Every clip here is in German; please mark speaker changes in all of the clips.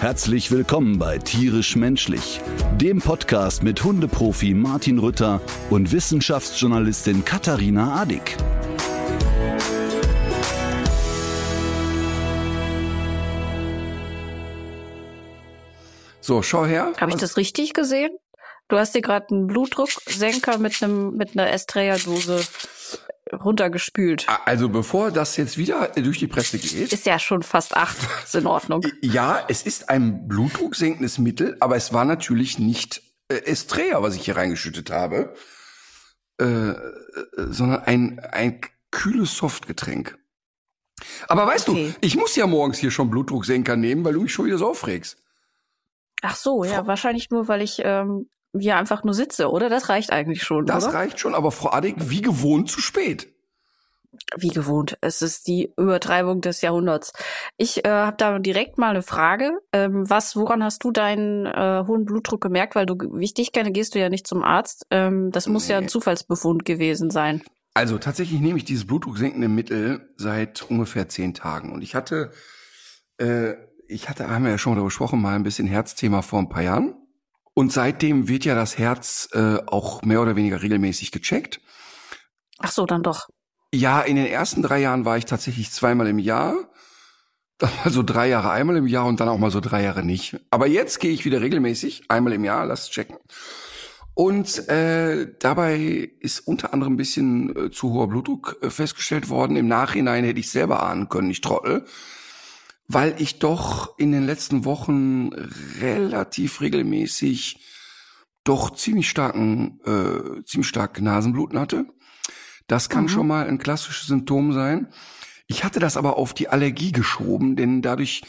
Speaker 1: Herzlich willkommen bei Tierisch Menschlich, dem Podcast mit Hundeprofi Martin Rütter und Wissenschaftsjournalistin Katharina Adick.
Speaker 2: So, schau her.
Speaker 3: Habe ich das richtig gesehen? Du hast dir gerade einen Blutdrucksenker mit einem mit einer Estrella-Dose runtergespült.
Speaker 2: Also bevor das jetzt wieder durch die Presse geht.
Speaker 3: Ist ja schon fast acht. Ist in Ordnung.
Speaker 2: Ja, es ist ein blutdrucksenkendes Mittel, aber es war natürlich nicht äh, Estrella, was ich hier reingeschüttet habe, äh, äh, sondern ein, ein kühles Softgetränk. Aber weißt
Speaker 3: Okay.
Speaker 2: du, ich muss ja morgens hier schon Blutdrucksenker nehmen, weil du mich schon wieder so aufregst.
Speaker 3: Ach so, ja, wahrscheinlich nur, weil ich ähm, hier einfach nur sitze, oder? Das reicht eigentlich schon,
Speaker 2: Das
Speaker 3: oder?
Speaker 2: reicht schon, aber Frau Adick, wie gewohnt zu spät.
Speaker 3: Wie gewohnt. Es ist die Übertreibung des Jahrhunderts. Ich äh, habe da direkt mal eine Frage. Ähm, was, woran hast du deinen äh, hohen Blutdruck gemerkt? Weil du, wie ich dich kenne, gehst du ja nicht zum Arzt. Ähm, das muss ja ein
Speaker 2: Nee.
Speaker 3: Zufallsbefund gewesen sein.
Speaker 2: Also tatsächlich nehme ich dieses blutdrucksenkende Mittel seit ungefähr zehn Tagen. Und ich hatte, äh, ich hatte, haben wir ja schon darüber gesprochen, mal ein bisschen Herzthema vor ein paar Jahren. Und seitdem wird ja das Herz äh, auch mehr oder weniger regelmäßig gecheckt.
Speaker 3: Ach so, dann doch.
Speaker 2: Ja, in den ersten drei Jahren war ich tatsächlich zweimal im Jahr. Dann mal so drei Jahre einmal im Jahr und dann auch mal so drei Jahre nicht. Aber jetzt gehe ich wieder regelmäßig, einmal im Jahr, lass checken. Und äh, dabei ist unter anderem ein bisschen äh, zu hoher Blutdruck äh, festgestellt worden. Im Nachhinein hätte ich selber ahnen können, ich trottel. Weil ich doch in den letzten Wochen relativ regelmäßig doch ziemlich starken, äh, ziemlich stark Nasenbluten hatte. Das kann
Speaker 3: Mhm.
Speaker 2: schon mal ein klassisches Symptom sein. Ich hatte das aber auf die Allergie geschoben, denn dadurch,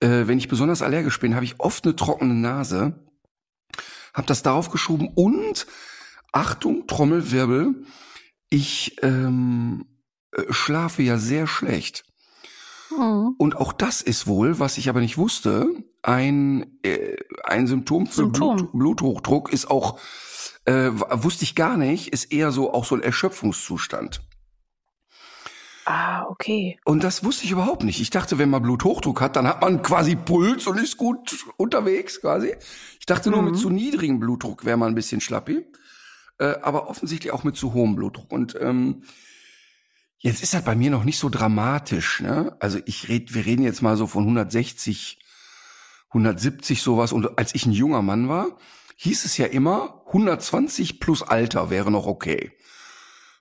Speaker 2: äh, wenn ich besonders allergisch bin, habe ich oft eine trockene Nase. Habe das darauf geschoben und Achtung, Trommelwirbel, ich ähm, äh, schlafe ja sehr schlecht.
Speaker 3: Mhm.
Speaker 2: Und auch das ist wohl, was ich aber nicht wusste, ein, äh, ein Symptom für
Speaker 3: Symptom.
Speaker 2: Blut, Bluthochdruck ist auch, äh, wusste ich gar nicht, ist eher so auch so ein Erschöpfungszustand.
Speaker 3: Ah, okay.
Speaker 2: Und das wusste ich überhaupt nicht. Ich dachte, wenn man Bluthochdruck hat, dann hat man quasi Puls und ist gut unterwegs quasi. Ich dachte nur, mit
Speaker 3: Mhm.
Speaker 2: zu niedrigem Blutdruck wäre man ein bisschen schlappi. Äh, aber offensichtlich auch mit zu hohem Blutdruck. Und ähm, jetzt ist das bei mir noch nicht so dramatisch. Ne? Also ich red, wir reden jetzt mal so von 160, 170 sowas. Und als ich ein junger Mann war, hieß es ja immer, 120 plus Alter wäre noch okay.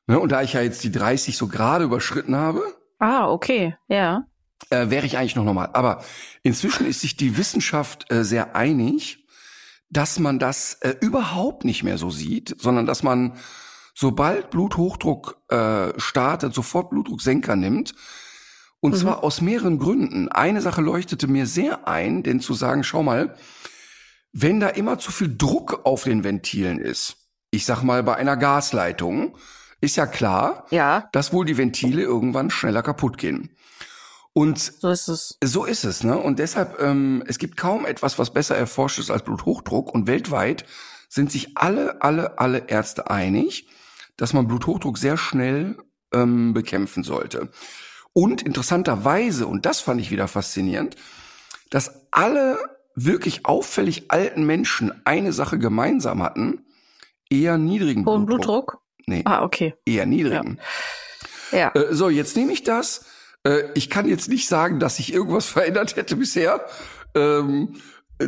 Speaker 2: Ne? Und da ich ja jetzt die 30 so gerade überschritten habe,
Speaker 3: Ah, okay. Ja.
Speaker 2: äh, wäre ich eigentlich noch normal. Aber inzwischen ist sich die Wissenschaft äh, sehr einig, dass man das äh, überhaupt nicht mehr so sieht, sondern dass man, sobald Bluthochdruck äh, startet, sofort Blutdrucksenker nimmt. Und
Speaker 3: Mhm.
Speaker 2: zwar aus mehreren Gründen. Eine Sache leuchtete mir sehr ein, denn zu sagen, schau mal, wenn da immer zu viel Druck auf den Ventilen ist, ich sag mal bei einer Gasleitung, ist ja klar,
Speaker 3: Ja,
Speaker 2: dass wohl die Ventile irgendwann schneller kaputt gehen. Und
Speaker 3: so ist es.
Speaker 2: so ist es, ne? Und deshalb, ähm, es gibt kaum etwas, was besser erforscht ist als Bluthochdruck. Und weltweit sind sich alle, alle, alle Ärzte einig, dass man Bluthochdruck sehr schnell ähm, bekämpfen sollte. Und interessanterweise, und das fand ich wieder faszinierend, dass alle wirklich auffällig alten Menschen eine Sache gemeinsam hatten, eher niedrigen
Speaker 3: Hohen
Speaker 2: Blutdruck.
Speaker 3: Blutdruck?
Speaker 2: Nee,
Speaker 3: Ah, okay.
Speaker 2: eher niedrigen.
Speaker 3: Ja.
Speaker 2: Äh, so, jetzt nehme ich das. Äh, ich kann jetzt nicht sagen, dass sich irgendwas verändert hätte bisher. Ähm, äh,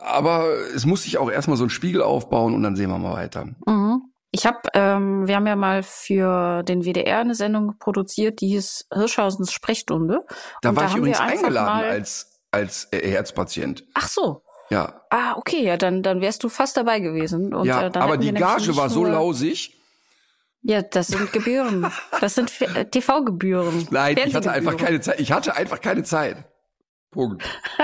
Speaker 2: aber es muss sich auch erstmal so ein Spiegel aufbauen und dann sehen wir mal weiter.
Speaker 3: Mhm. Ich habe, ähm, wir haben ja mal für den WDR eine Sendung produziert, die hieß Hirschhausens Sprechstunde.
Speaker 2: Da
Speaker 3: Und
Speaker 2: war
Speaker 3: da
Speaker 2: ich übrigens eingeladen als, als äh, Herzpatient.
Speaker 3: Ach so.
Speaker 2: Ja,
Speaker 3: Ah, okay, ja, dann, dann wärst du fast dabei gewesen. Und,
Speaker 2: ja
Speaker 3: äh,
Speaker 2: aber die Gage war so lausig.
Speaker 3: Ja, das sind Gebühren. Das sind äh, TV-Gebühren.
Speaker 2: Nein, ich hatte einfach keine Zeit. Ich hatte einfach keine Zeit. Punkt.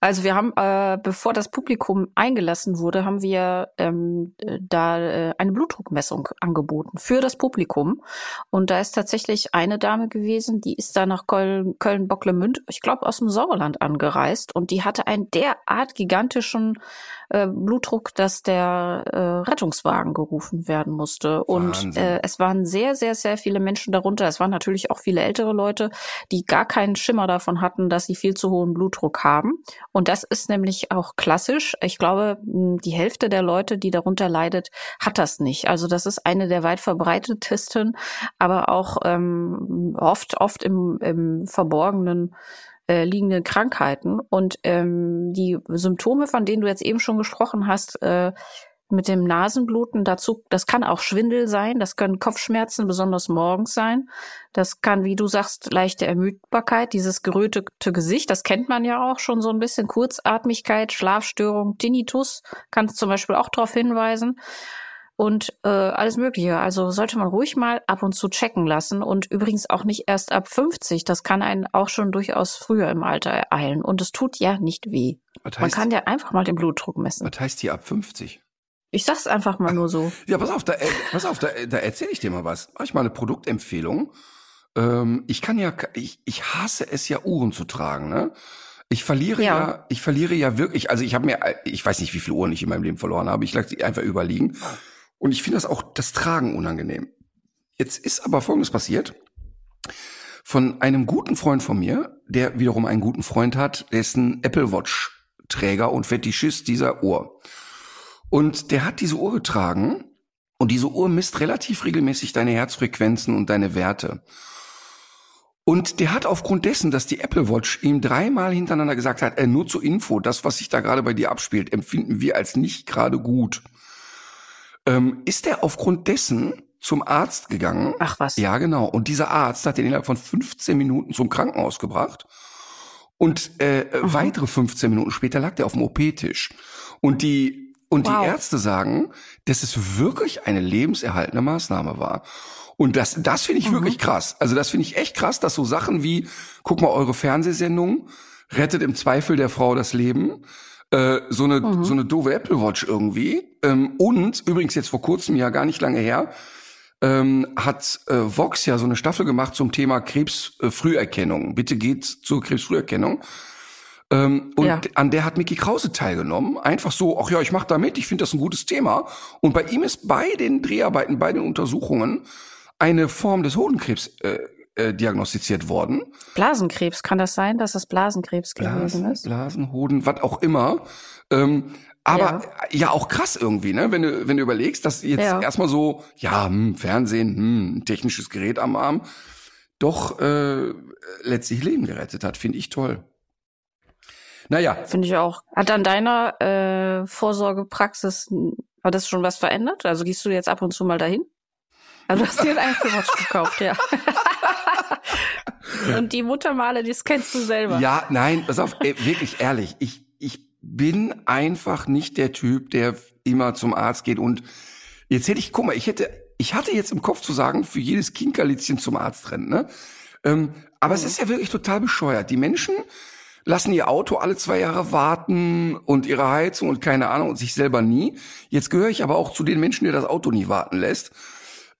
Speaker 3: Also wir haben, äh, bevor das Publikum eingelassen wurde, haben wir ähm, äh, da äh, eine Blutdruckmessung angeboten für das Publikum. Und da ist tatsächlich eine Dame gewesen, die ist da nach Köln, Köln-Bocklemünd, ich glaube aus dem Sauerland angereist. Und die hatte einen derart gigantischen äh, Blutdruck, dass der äh, Rettungswagen gerufen werden musste. Und äh, es waren sehr, sehr, sehr viele Menschen darunter. Es waren natürlich auch viele ältere Leute, die gar keinen Schimmer davon hatten, dass sie viel zu hohen Blutdruck haben. Und das ist nämlich auch klassisch. Ich glaube, die Hälfte der Leute, die darunter leidet, hat das nicht. Also das ist eine der weit verbreitetsten, aber auch ähm, oft, oft im, im Verborgenen äh, liegenden Krankheiten. Und ähm, die Symptome, von denen du jetzt eben schon gesprochen hast, äh, mit dem Nasenbluten dazu, das kann auch Schwindel sein, das können Kopfschmerzen besonders morgens sein. Das kann, wie du sagst, leichte Ermüdbarkeit, dieses gerötete Gesicht, das kennt man ja auch schon so ein bisschen. Kurzatmigkeit, Schlafstörung, Tinnitus kann zum Beispiel auch darauf hinweisen. Und äh, alles Mögliche. Also sollte man ruhig mal ab und zu checken lassen. Und übrigens auch nicht erst ab 50. Das kann einen auch schon durchaus früher im Alter ereilen. Und es tut ja nicht weh. Heißt, man kann ja einfach mal den Blutdruck messen.
Speaker 2: Was heißt hier ab 50?
Speaker 3: Ich sag's einfach mal nur so.
Speaker 2: Ja, pass auf, da, äh, pass auf, da, da erzähle ich dir mal was. Mach ich mal eine Produktempfehlung. Ähm, ich kann ja, ich, ich hasse es ja, Uhren zu tragen, ne? Ich verliere ja. ja, ich verliere ja wirklich, also ich habe mir, ich weiß nicht, wie viele Uhren ich in meinem Leben verloren habe. Ich lasse sie einfach überliegen. Und ich finde das auch das Tragen unangenehm. Jetzt ist aber Folgendes passiert. Von einem guten Freund von mir, der wiederum einen guten Freund hat, der ist ein Apple Watch Träger und Fetischist dieser Uhr. Und der hat diese Uhr getragen und diese Uhr misst relativ regelmäßig deine Herzfrequenzen und deine Werte. Und der hat aufgrund dessen, dass die Apple Watch ihm dreimal hintereinander gesagt hat, äh, nur zur Info, das, was sich da gerade bei dir abspielt, empfinden wir als nicht gerade gut. Ähm, ist er aufgrund dessen zum Arzt gegangen.
Speaker 3: Ach was.
Speaker 2: Ja, genau. Und dieser Arzt hat ihn innerhalb von 15 Minuten zum Krankenhaus gebracht. Und äh, weitere 15 Minuten später lag der auf dem OP-Tisch. Und die und wow. die Ärzte sagen, dass es wirklich eine lebenserhaltende Maßnahme war. Und das, das finde ich mhm. wirklich krass. Also das finde ich echt krass, dass so Sachen wie, guck mal, eure Fernsehsendung rettet im Zweifel der Frau das Leben. Äh, so eine mhm. so eine doofe Apple Watch irgendwie. Ähm, und übrigens jetzt vor kurzem, ja gar nicht lange her, ähm, hat äh, Vox ja so eine Staffel gemacht zum Thema Krebsfrüherkennung. Bitte geht zur Krebsfrüherkennung. Ähm, und ja. an der hat Mickey Krause teilgenommen. Einfach so, ach ja, ich mache da mit, ich finde das ein gutes Thema. Und bei ihm ist bei den Dreharbeiten, bei den Untersuchungen eine Form des Hodenkrebs äh, äh, diagnostiziert worden.
Speaker 3: Blasenkrebs, kann das sein, dass das Blasenkrebs Blasen, gewesen ist?
Speaker 2: Blasen, Hoden, was auch immer. Ähm, aber ja. ja. auch krass irgendwie, ne? Wenn du, wenn du überlegst, dass jetzt ja. erstmal so, ja, hm, Fernsehen, hm, technisches Gerät am Arm, doch äh, letztlich Leben gerettet hat, finde ich toll. Naja.
Speaker 3: Finde ich auch. Hat an deiner äh, Vorsorgepraxis, hat das schon was verändert? Also gehst du jetzt ab und zu mal dahin? Also du hast dir ein Apple gekauft, ja. und die Muttermale, das kennst du selber.
Speaker 2: Ja, nein, pass auf, ey, wirklich ehrlich. Ich, ich bin einfach nicht der Typ, der immer zum Arzt geht und jetzt hätte ich, guck mal, ich hätte, ich hatte jetzt im Kopf zu sagen, für jedes Kinkerlitzchen zum Arzt rennen, ne? Ähm, aber mhm. es ist ja wirklich total bescheuert. Die Menschen, lassen ihr Auto alle zwei Jahre warten und ihre Heizung und keine Ahnung und sich selber nie. Jetzt gehöre ich aber auch zu den Menschen, die das Auto nie warten lässt.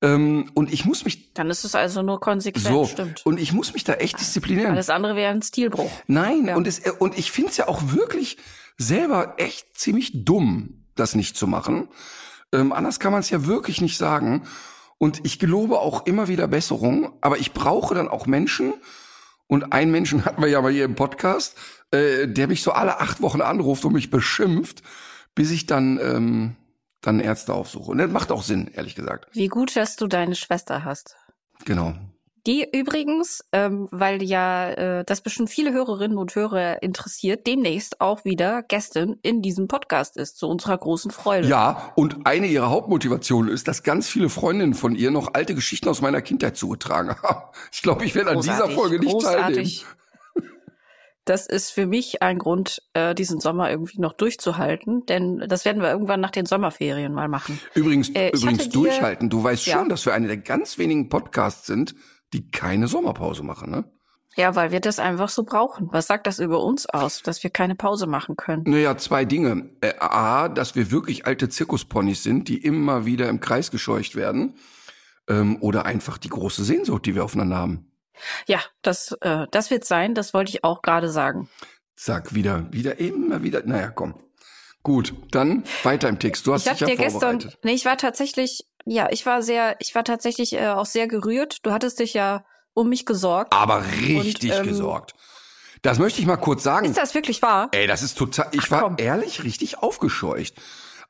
Speaker 2: Ähm, und ich muss mich.
Speaker 3: Dann ist es also nur konsequent,
Speaker 2: so,
Speaker 3: stimmt.
Speaker 2: Und ich muss mich da echt disziplinieren.
Speaker 3: Alles andere wäre ein Stilbruch.
Speaker 2: Nein, ja. und, es, und ich finde es ja auch wirklich selber echt ziemlich dumm, das nicht zu machen. Ähm, anders kann man es ja wirklich nicht sagen. Und ich gelobe auch immer wieder Besserung, aber ich brauche dann auch Menschen, und einen Menschen hatten wir ja mal hier im Podcast, äh, der mich so alle acht Wochen anruft und mich beschimpft, bis ich dann ähm, dann Ärzte aufsuche. Und das macht auch Sinn, ehrlich gesagt.
Speaker 3: Wie gut, dass du deine Schwester hast.
Speaker 2: Genau.
Speaker 3: Die übrigens, ähm, weil ja äh, das bestimmt viele Hörerinnen und Hörer interessiert, demnächst auch wieder Gästin in diesem Podcast ist, zu unserer großen Freude.
Speaker 2: Ja, und eine ihrer Hauptmotivationen ist, dass ganz viele Freundinnen von ihr noch alte Geschichten aus meiner Kindheit zugetragen haben. Ich glaube, ich werde an dieser Folge nicht großartig. teilnehmen.
Speaker 3: Das ist für mich ein Grund, äh, diesen Sommer irgendwie noch durchzuhalten, denn das werden wir irgendwann nach den Sommerferien mal machen.
Speaker 2: Übrigens, äh, übrigens durchhalten. Du weißt ja. schon, dass wir eine der ganz wenigen Podcasts sind, die keine Sommerpause machen, ne?
Speaker 3: Ja, weil wir das einfach so brauchen. Was sagt das über uns aus, dass wir keine Pause machen können?
Speaker 2: Naja, zwei Dinge. Äh, A, dass wir wirklich alte Zirkusponys sind, die immer wieder im Kreis gescheucht werden. Ähm, oder einfach die große Sehnsucht, die wir aufeinander haben.
Speaker 3: Ja, das, äh, das wird sein, das wollte ich auch gerade sagen.
Speaker 2: Sag wieder, wieder, immer wieder. Naja, komm. Gut, dann weiter im Text. Du hast
Speaker 3: ich
Speaker 2: dich ja
Speaker 3: dir gestern,
Speaker 2: vorbereitet.
Speaker 3: nee, ich war tatsächlich, ja, ich war sehr, ich war tatsächlich äh, auch sehr gerührt. Du hattest dich ja um mich gesorgt.
Speaker 2: Aber richtig
Speaker 3: Und, ähm,
Speaker 2: gesorgt. Das möchte ich mal kurz sagen.
Speaker 3: Ist das wirklich wahr?
Speaker 2: Ey, das ist total. Ich
Speaker 3: Ach,
Speaker 2: war
Speaker 3: komm.
Speaker 2: ehrlich richtig aufgescheucht.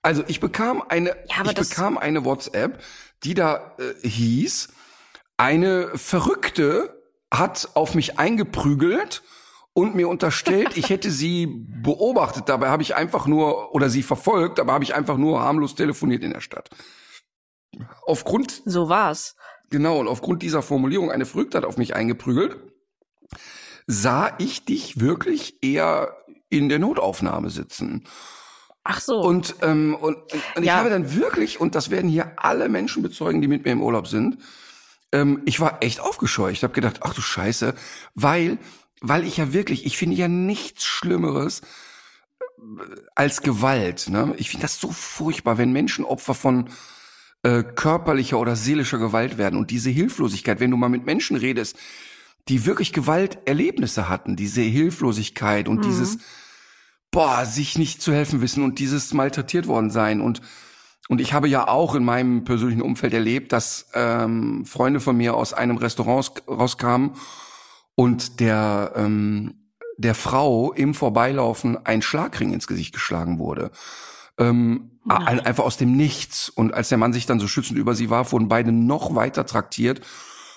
Speaker 2: Also ich bekam eine,
Speaker 3: Ja,
Speaker 2: ich bekam eine WhatsApp, die da äh, hieß, eine Verrückte hat auf mich eingeprügelt und mir unterstellt, ich hätte sie beobachtet. Dabei habe ich einfach nur oder sie verfolgt, aber habe ich einfach nur harmlos telefoniert in der Stadt. Aufgrund
Speaker 3: So war's.
Speaker 2: Genau, und aufgrund dieser Formulierung, eine Verrückte hat auf mich eingeprügelt, sah ich dich wirklich eher in der Notaufnahme sitzen.
Speaker 3: Ach so.
Speaker 2: Und, ähm, und, und ich
Speaker 3: Ja.
Speaker 2: habe dann wirklich, und das werden hier alle Menschen bezeugen, die mit mir im Urlaub sind, ähm, ich war echt aufgescheucht. Ich habe gedacht, ach du Scheiße, weil, weil ich ja wirklich, ich finde ja nichts Schlimmeres äh, als Gewalt. Ne? Ich finde das so furchtbar, wenn Menschen Opfer von äh, körperlicher oder seelischer Gewalt werden und diese Hilflosigkeit, wenn du mal mit Menschen redest, die wirklich Gewalterlebnisse hatten, diese Hilflosigkeit und
Speaker 3: Mhm.
Speaker 2: dieses boah, sich nicht zu helfen wissen und dieses malträtiert worden sein und und ich habe ja auch in meinem persönlichen Umfeld erlebt, dass ähm, Freunde von mir aus einem Restaurant raus- rauskamen und der ähm, der Frau im Vorbeilaufen ein Schlagring ins Gesicht geschlagen wurde. Ähm,
Speaker 3: Nein.
Speaker 2: einfach aus dem Nichts. Und als der Mann sich dann so schützend über sie warf, wurden beide noch weiter traktiert.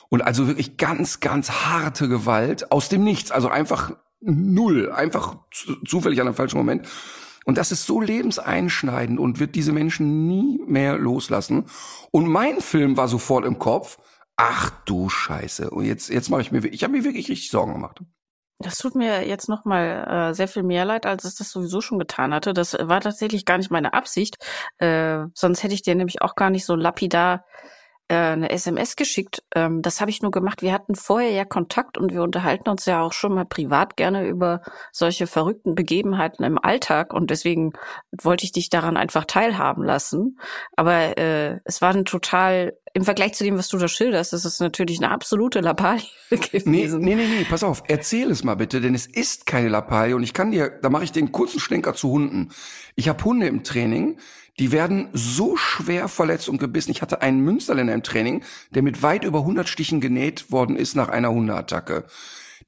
Speaker 2: Und also wirklich ganz, ganz harte Gewalt aus dem Nichts. Also einfach null. Einfach zu- zufällig an einem falschen Moment. Und das ist so lebenseinschneidend und wird diese Menschen nie mehr loslassen. Und mein Film war sofort im Kopf. Ach du Scheiße. Und jetzt, jetzt mache ich mir, ich habe mir wirklich richtig Sorgen gemacht.
Speaker 3: Das tut mir jetzt noch mal äh, sehr viel mehr leid, als es das sowieso schon getan hatte. Das war tatsächlich gar nicht meine Absicht. Äh, sonst hätte ich dir nämlich auch gar nicht so lapidar äh, eine SMS geschickt. Ähm, das habe ich nur gemacht. Wir hatten vorher ja Kontakt und wir unterhalten uns ja auch schon mal privat gerne über solche verrückten Begebenheiten im Alltag und deswegen wollte ich dich daran einfach teilhaben lassen. Aber äh, es war ein total im Vergleich zu dem, was du da schilderst, ist es natürlich eine absolute Lappalie
Speaker 2: Nee,
Speaker 3: gewesen.
Speaker 2: nee, nee, nee, pass auf, erzähl es mal bitte, denn es ist keine Lappalie und ich kann dir, da mache ich den kurzen Schlenker zu Hunden. Ich habe Hunde im Training, die werden so schwer verletzt und gebissen. Ich hatte einen Münsterländer im Training, der mit weit über 100 Stichen genäht worden ist nach einer Hundeattacke.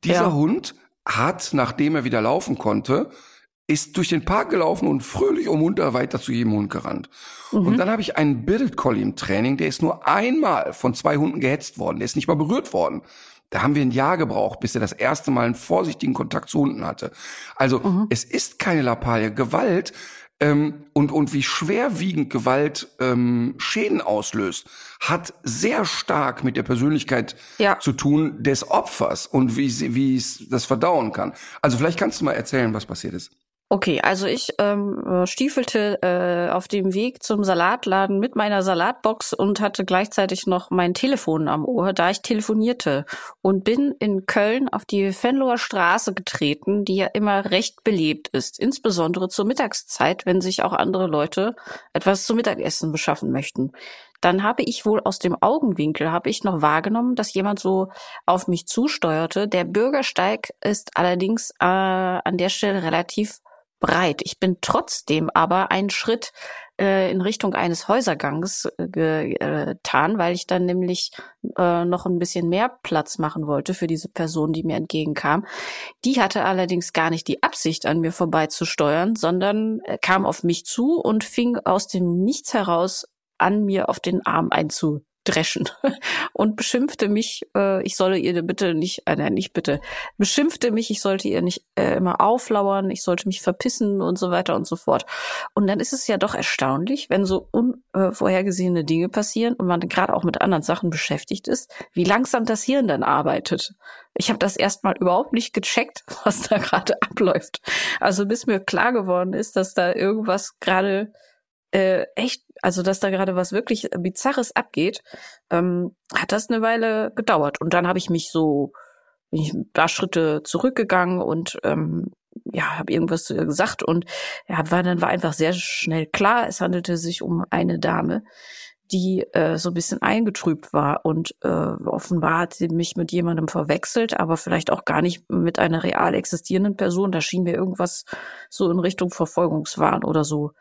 Speaker 2: Dieser
Speaker 3: Ja.
Speaker 2: Hund hat, nachdem er wieder laufen konnte, ist durch den Park gelaufen und fröhlich um munter weiter zu jedem Hund gerannt. Und dann habe ich einen Billet Collie im Training, der ist nur einmal von zwei Hunden gehetzt worden, der ist nicht mal berührt worden. Da haben wir ein Jahr gebraucht, bis er das erste Mal einen vorsichtigen Kontakt zu Hunden hatte. Also es ist keine Lappalie. Gewalt ähm, und, und wie schwerwiegend Gewalt ähm, Schäden auslöst, hat sehr stark mit der Persönlichkeit
Speaker 3: Ja.
Speaker 2: zu tun des Opfers und wie sie, wie es das verdauen kann. Also vielleicht kannst du mal erzählen, was passiert ist.
Speaker 3: Okay, also ich ähm, äh, stiefelte äh, auf dem Weg zum Salatladen mit meiner Salatbox und hatte gleichzeitig noch mein Telefon am Ohr, da ich telefonierte und bin in Köln auf die Venloer Straße getreten, die ja immer recht belebt ist, insbesondere zur Mittagszeit, wenn sich auch andere Leute etwas zum Mittagessen beschaffen möchten. Dann habe ich wohl aus dem Augenwinkel habe ich noch wahrgenommen, dass jemand so auf mich zusteuerte. Der Bürgersteig ist allerdings äh, an der Stelle relativ breit. Ich bin trotzdem aber einen Schritt äh, in Richtung eines Häusergangs äh, getan, weil ich dann nämlich äh, noch ein bisschen mehr Platz machen wollte für diese Person, die mir entgegenkam. Die hatte allerdings gar nicht die Absicht, an mir vorbeizusteuern, sondern äh, kam auf mich zu und fing aus dem Nichts heraus an, mir auf den Arm einzudreschen und beschimpfte mich, äh, ich solle ihr bitte nicht, äh, nein, nicht bitte, beschimpfte mich, ich sollte ihr nicht äh, immer auflauern, ich sollte mich verpissen und so weiter und so fort. Und dann ist es ja doch erstaunlich, wenn so unvorhergesehene Dinge passieren und man gerade auch mit anderen Sachen beschäftigt ist, wie langsam das Hirn dann arbeitet. Ich habe das erstmal überhaupt nicht gecheckt, was da gerade abläuft. Also bis mir klar geworden ist, dass da irgendwas gerade äh, echt, also dass da gerade was wirklich Bizarres abgeht, ähm, hat das eine Weile gedauert. Und dann habe ich mich so bin ich ein paar Schritte zurückgegangen und ähm, ja, habe irgendwas zu ihr gesagt und ja, war dann war einfach sehr schnell klar, es handelte sich um eine Dame, die äh, so ein bisschen eingetrübt war und äh, offenbar hat sie mich mit jemandem verwechselt, aber vielleicht auch gar nicht mit einer real existierenden Person. Da schien mir irgendwas so in Richtung Verfolgungswahn oder so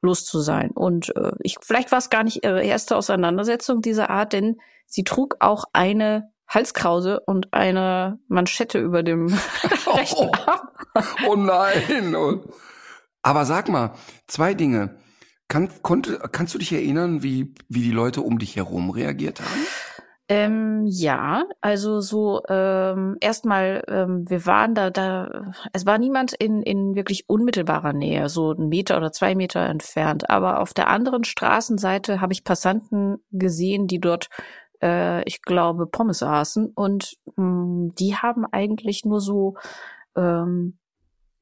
Speaker 3: los zu sein. Und äh, ich vielleicht war es gar nicht ihre erste Auseinandersetzung dieser Art, denn sie trug auch eine Halskrause und eine Manschette über dem rechten Arm.
Speaker 2: Oh nein. Aber sag mal, zwei Dinge. Kann, konnte, kannst du dich erinnern, wie, wie die Leute um dich herum reagiert haben?
Speaker 3: Ähm, ja, also so ähm, erstmal, ähm, wir waren da, da, es war niemand in, in wirklich unmittelbarer Nähe, so einen Meter oder zwei Meter entfernt. Aber auf der anderen Straßenseite habe ich Passanten gesehen, die dort, äh, ich glaube, Pommes aßen und mh, mm, die haben eigentlich nur so ähm,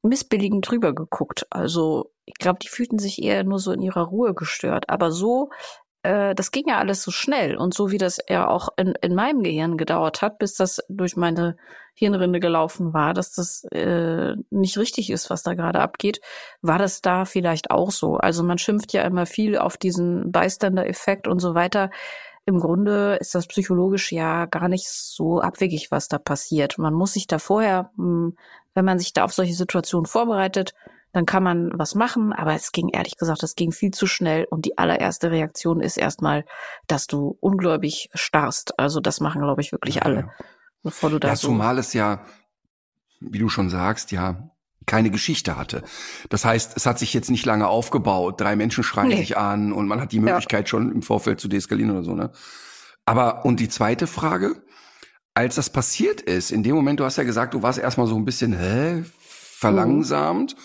Speaker 3: missbilligend drüber geguckt. Also ich glaube, die fühlten sich eher nur so in ihrer Ruhe gestört. Aber so, äh, das ging ja alles so schnell. Und so wie das ja auch in, in meinem Gehirn gedauert hat, bis das durch meine Hirnrinde gelaufen war, dass das äh, nicht richtig ist, was da gerade abgeht, war das da vielleicht auch so. Also man schimpft ja immer viel auf diesen Bystander-Effekt und so weiter. Im Grunde ist das psychologisch ja gar nicht so abwegig, was da passiert. Man muss sich da vorher, hm, wenn man sich da auf solche Situationen vorbereitet, dann kann man was machen, aber es ging ehrlich gesagt, es ging viel zu schnell und die allererste Reaktion ist erstmal, dass du ungläubig starrst. Also das machen, glaube ich, wirklich alle. Ja.
Speaker 2: Bevor du da ja, so zumal es ja, wie du schon sagst, ja keine Geschichte hatte. Das heißt, es hat sich jetzt nicht lange aufgebaut. Drei Menschen schreien nee. sich an und man hat die Möglichkeit ja. schon im Vorfeld zu deeskalieren oder so, ne? Aber, und die zweite Frage, als das passiert ist, in dem Moment, du hast ja gesagt, du warst erstmal so ein bisschen, hä, verlangsamt. Mhm.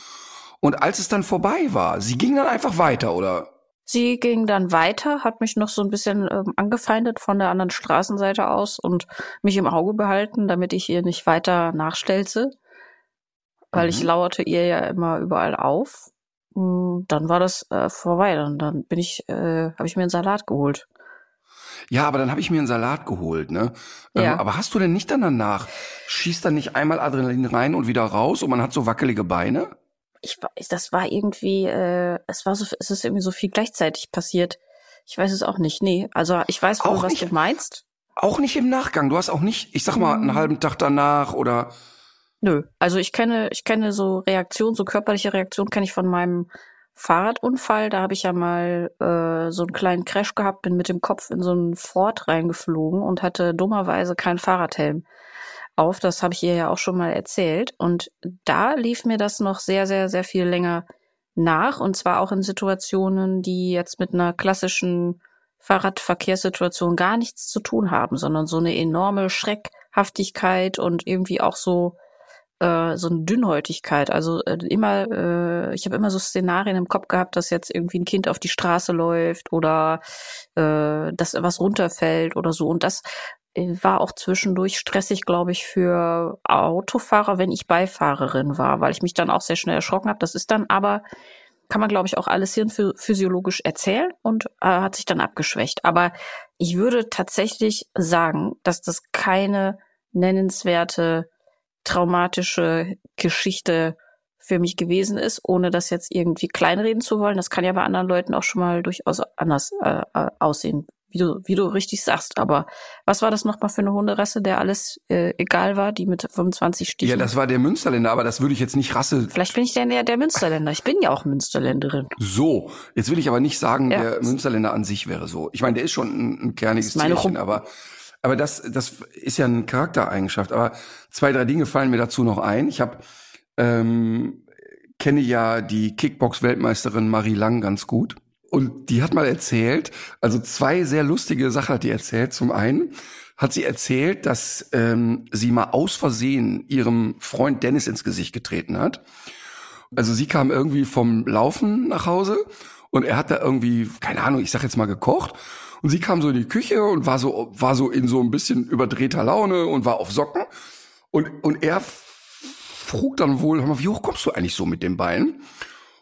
Speaker 2: Und als es dann vorbei war, sie ging dann einfach weiter, oder?
Speaker 3: Sie ging dann weiter, hat mich noch so ein bisschen ähm, angefeindet von der anderen Straßenseite aus und mich im Auge behalten, damit ich ihr nicht weiter nachstelze. Weil mhm. ich lauerte ihr ja immer überall auf. Hm, dann war das äh, vorbei. Dann, dann bin ich, äh, habe ich mir einen Salat geholt.
Speaker 2: Ja, aber dann habe ich mir einen Salat geholt, ne? Ähm, ja. Ähm, aber hast du denn nicht dann danach, schießt dann nicht einmal Adrenalin rein und wieder raus und man hat so wackelige Beine?
Speaker 3: Ich, das war irgendwie, äh, es war so, es ist irgendwie so viel gleichzeitig passiert. Ich weiß es auch nicht. Nee, also ich weiß wohl, was nicht, du meinst.
Speaker 2: Auch nicht im Nachgang. Du hast auch nicht, ich sag mal, einen mhm. halben Tag danach oder.
Speaker 3: Nö, also ich kenne, ich kenne so Reaktionen, so körperliche Reaktionen kenne ich von meinem Fahrradunfall. Da habe ich ja mal äh, so einen kleinen Crash gehabt, bin mit dem Kopf in so einen Ford reingeflogen und hatte dummerweise keinen Fahrradhelm auf. Das habe ich ihr ja auch schon mal erzählt. Und da lief mir das noch sehr, sehr, sehr viel länger nach. Und zwar auch in Situationen, die jetzt mit einer klassischen Fahrradverkehrssituation gar nichts zu tun haben, sondern so eine enorme Schreckhaftigkeit und irgendwie auch so äh, so eine Dünnhäutigkeit. Also äh, immer, äh, ich habe immer so Szenarien im Kopf gehabt, dass jetzt irgendwie ein Kind auf die Straße läuft oder äh, dass was runterfällt oder so. Und das war auch zwischendurch stressig, glaube ich, für Autofahrer, wenn ich Beifahrerin war, weil ich mich dann auch sehr schnell erschrocken habe. Das ist dann aber, kann man, glaube ich, auch alles hirnphysiologisch erzählen und äh, hat sich dann abgeschwächt. Aber ich würde tatsächlich sagen, dass das keine nennenswerte traumatische Geschichte für mich gewesen ist, ohne das jetzt irgendwie kleinreden zu wollen. Das kann ja bei anderen Leuten auch schon mal durchaus anders äh, äh aussehen wie du, wie du richtig sagst. Aber was war das nochmal für eine Hunderasse, der alles äh, egal war, die mit 25 Stichen?
Speaker 2: Ja, das war der Münsterländer, aber das würde ich jetzt nicht Rasse.
Speaker 3: Vielleicht bin ich der, der, der Münsterländer. Ich bin ja auch Münsterländerin.
Speaker 2: So, jetzt will ich aber nicht sagen, ja. der Münsterländer an sich wäre so. Ich meine, der ist schon ein, ein kerniges Tierchen, aber aber das, das ist ja eine Charaktereigenschaft. Aber zwei, drei Dinge fallen mir dazu noch ein. Ich habe ähm, kenne ja die Kickbox-Weltmeisterin Marie Lang ganz gut. Und die hat mal erzählt, also zwei sehr lustige Sachen hat die erzählt. Zum einen hat sie erzählt, dass ähm, sie mal aus Versehen ihrem Freund Dennis ins Gesicht getreten hat. Also sie kam irgendwie vom Laufen nach Hause und er hat da irgendwie, keine Ahnung, ich sag jetzt mal gekocht. Und sie kam so in die Küche und war so, war so in so ein bisschen überdrehter Laune und war auf Socken. Und, und er frug dann wohl, wie hoch kommst du eigentlich so mit dem Bein?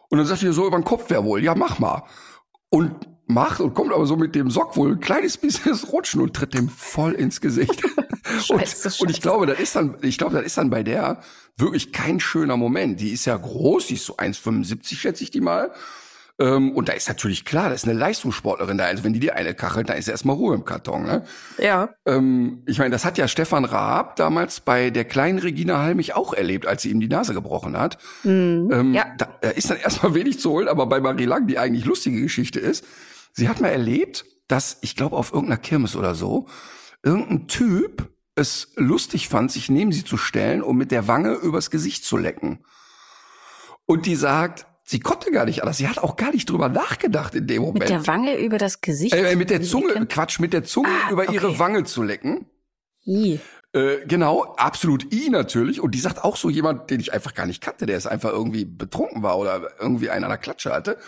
Speaker 2: Und dann sagt er so über den Kopf wer wohl, ja mach mal und macht und kommt aber so mit dem Sock wohl ein kleines bisschen ins Rutschen und tritt dem voll ins Gesicht.
Speaker 3: Scheiße,
Speaker 2: und, und ich glaube, das ist dann, ich glaube, das ist dann bei der wirklich kein schöner Moment. Die ist ja groß, die ist so 1,75 schätze ich die mal. Ähm, und da ist natürlich klar, da ist eine Leistungssportlerin da. Also wenn die dir eine kachelt, dann ist erstmal Ruhe im Karton. Ne?
Speaker 3: Ja.
Speaker 2: Ähm, ich meine, das hat ja Stefan Raab damals bei der kleinen Regina Halmich auch erlebt, als sie ihm die Nase gebrochen hat.
Speaker 3: Mhm.
Speaker 2: Ähm,
Speaker 3: Ja.
Speaker 2: da, da ist dann erstmal wenig zu holen, aber bei Marie Lang, die eigentlich lustige Geschichte ist, sie hat mal erlebt, dass, ich glaube, auf irgendeiner Kirmes oder so, irgendein Typ es lustig fand, sich neben sie zu stellen, um mit der Wange übers Gesicht zu lecken. Und die sagt, sie konnte gar nicht anders. Sie hat auch gar nicht drüber nachgedacht in dem Moment.
Speaker 3: Mit der Wange über das Gesicht.
Speaker 2: äh, mit der Zunge,
Speaker 3: lecken?
Speaker 2: Quatsch, mit der Zunge
Speaker 3: Ah,
Speaker 2: über ihre
Speaker 3: okay.
Speaker 2: Wange zu lecken.
Speaker 3: Ih.
Speaker 2: Äh, genau, absolut I natürlich. Und die sagt auch so jemand, den ich einfach gar nicht kannte, der es einfach irgendwie betrunken war oder irgendwie einen an der Klatsche hatte.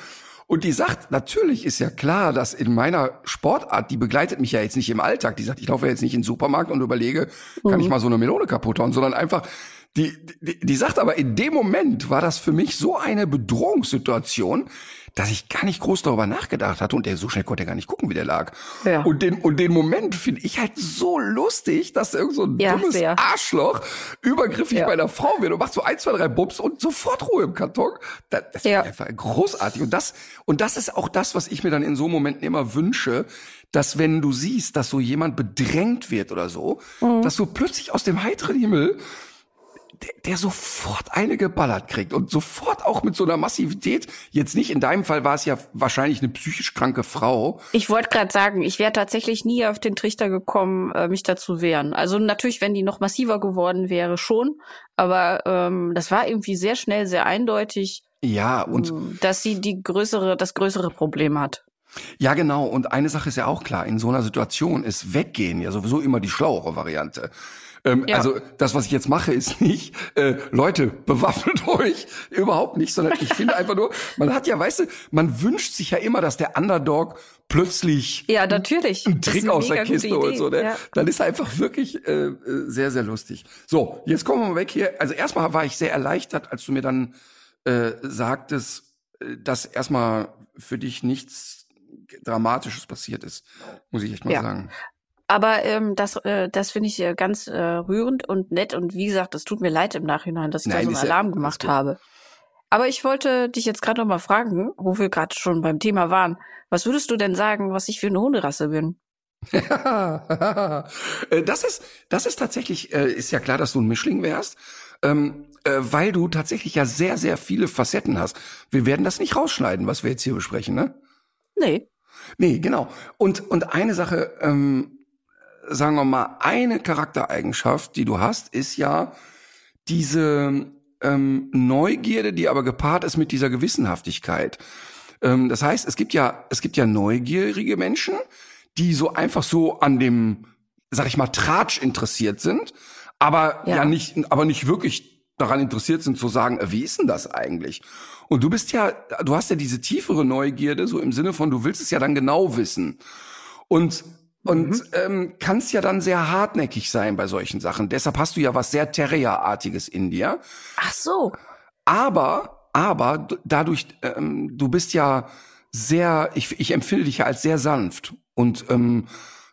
Speaker 2: Und die sagt, natürlich ist ja klar, dass in meiner Sportart, die begleitet mich ja jetzt nicht im Alltag. Die sagt, ich laufe jetzt nicht in den Supermarkt und überlege, kann ich mal so eine Melone kaputt hauen, sondern einfach, die, die, die sagt aber, in dem Moment war das für mich so eine Bedrohungssituation, dass ich gar nicht groß darüber nachgedacht hatte und der so schnell konnte er gar nicht gucken, wie der lag.
Speaker 3: Ja.
Speaker 2: Und den, und den Moment finde ich halt so lustig, dass irgend so ein
Speaker 3: Ja,
Speaker 2: dummes
Speaker 3: sehr.
Speaker 2: Arschloch übergriffig
Speaker 3: Ja.
Speaker 2: bei einer Frau wird und macht so ein, zwei, drei Bubs und sofort Ruhe im Karton. Das, das
Speaker 3: Ja.
Speaker 2: ist einfach großartig. Und das, und das ist auch das, was ich mir dann in so Momenten immer wünsche, dass wenn du siehst, dass so jemand bedrängt wird oder so,
Speaker 3: Mhm.
Speaker 2: dass so plötzlich aus dem heiteren Himmel der, der sofort eine geballert kriegt und sofort auch mit so einer Massivität. Jetzt nicht, in deinem Fall war es ja wahrscheinlich eine psychisch kranke Frau.
Speaker 3: Ich wollte gerade sagen, ich wäre tatsächlich nie auf den Trichter gekommen, äh, mich dazu wehren. Also natürlich, wenn die noch massiver geworden wäre, schon. Aber ähm, das war irgendwie sehr schnell, sehr eindeutig,
Speaker 2: Ja, und
Speaker 3: dass sie die größere, das größere Problem hat.
Speaker 2: Ja, genau. Und eine Sache ist ja auch klar. In so einer Situation ist Weggehen ja sowieso immer die schlauere Variante. Ähm,
Speaker 3: Ja.
Speaker 2: Also das, was ich jetzt mache, ist nicht, äh, Leute, bewaffnet euch. Überhaupt nicht, sondern ich finde einfach nur, man hat ja, weißt du, man wünscht sich ja immer, dass der Underdog plötzlich
Speaker 3: Ja, natürlich.
Speaker 2: einen Trick
Speaker 3: eine
Speaker 2: aus der Kiste holt. So, ne?
Speaker 3: Ja.
Speaker 2: Dann ist er einfach wirklich äh, äh, sehr, sehr lustig. So, jetzt kommen wir mal weg hier. Also erstmal war ich sehr erleichtert, als du mir dann äh, sagtest, äh, dass erstmal für dich nichts Dramatisches passiert ist, muss ich echt mal
Speaker 3: Ja.
Speaker 2: sagen.
Speaker 3: Aber ähm, das, äh, das finde ich äh, ganz äh, rührend und nett. Und wie gesagt, es tut mir leid im Nachhinein, dass ich
Speaker 2: Nein,
Speaker 3: da so einen
Speaker 2: ja-
Speaker 3: Alarm
Speaker 2: alles
Speaker 3: gemacht habe. Aber ich wollte dich jetzt gerade noch mal fragen, wo wir gerade schon beim Thema waren. Was würdest du denn sagen, was ich für eine Hunderasse bin?
Speaker 2: Äh, das ist, das ist tatsächlich, äh, ist ja klar, dass du ein Mischling wärst, ähm, äh, weil du tatsächlich ja sehr, sehr viele Facetten hast. Wir werden das nicht rausschneiden, was wir jetzt hier besprechen, ne?
Speaker 3: Nee.
Speaker 2: Nee, genau. Und, und eine Sache, ähm, sagen wir mal, eine Charaktereigenschaft, die du hast, ist ja diese ähm, Neugierde, die aber gepaart ist mit dieser Gewissenhaftigkeit. Ähm, das heißt, es gibt ja, es gibt ja neugierige Menschen, die so einfach so an dem, sag ich mal, Tratsch interessiert sind, aber ja,
Speaker 3: Ja.
Speaker 2: nicht, aber nicht wirklich daran interessiert sind zu sagen, äh, wie ist denn das eigentlich? Und du bist ja, du hast ja diese tiefere Neugierde, so im Sinne von, du willst es ja dann genau wissen. Und und ähm, kannst ja dann sehr hartnäckig sein bei solchen Sachen. Deshalb hast du ja was sehr Terrierartiges in dir.
Speaker 3: Ach so.
Speaker 2: Aber, aber dadurch, ähm, du bist ja sehr, ich, ich empfinde dich ja als sehr sanft. Und ähm,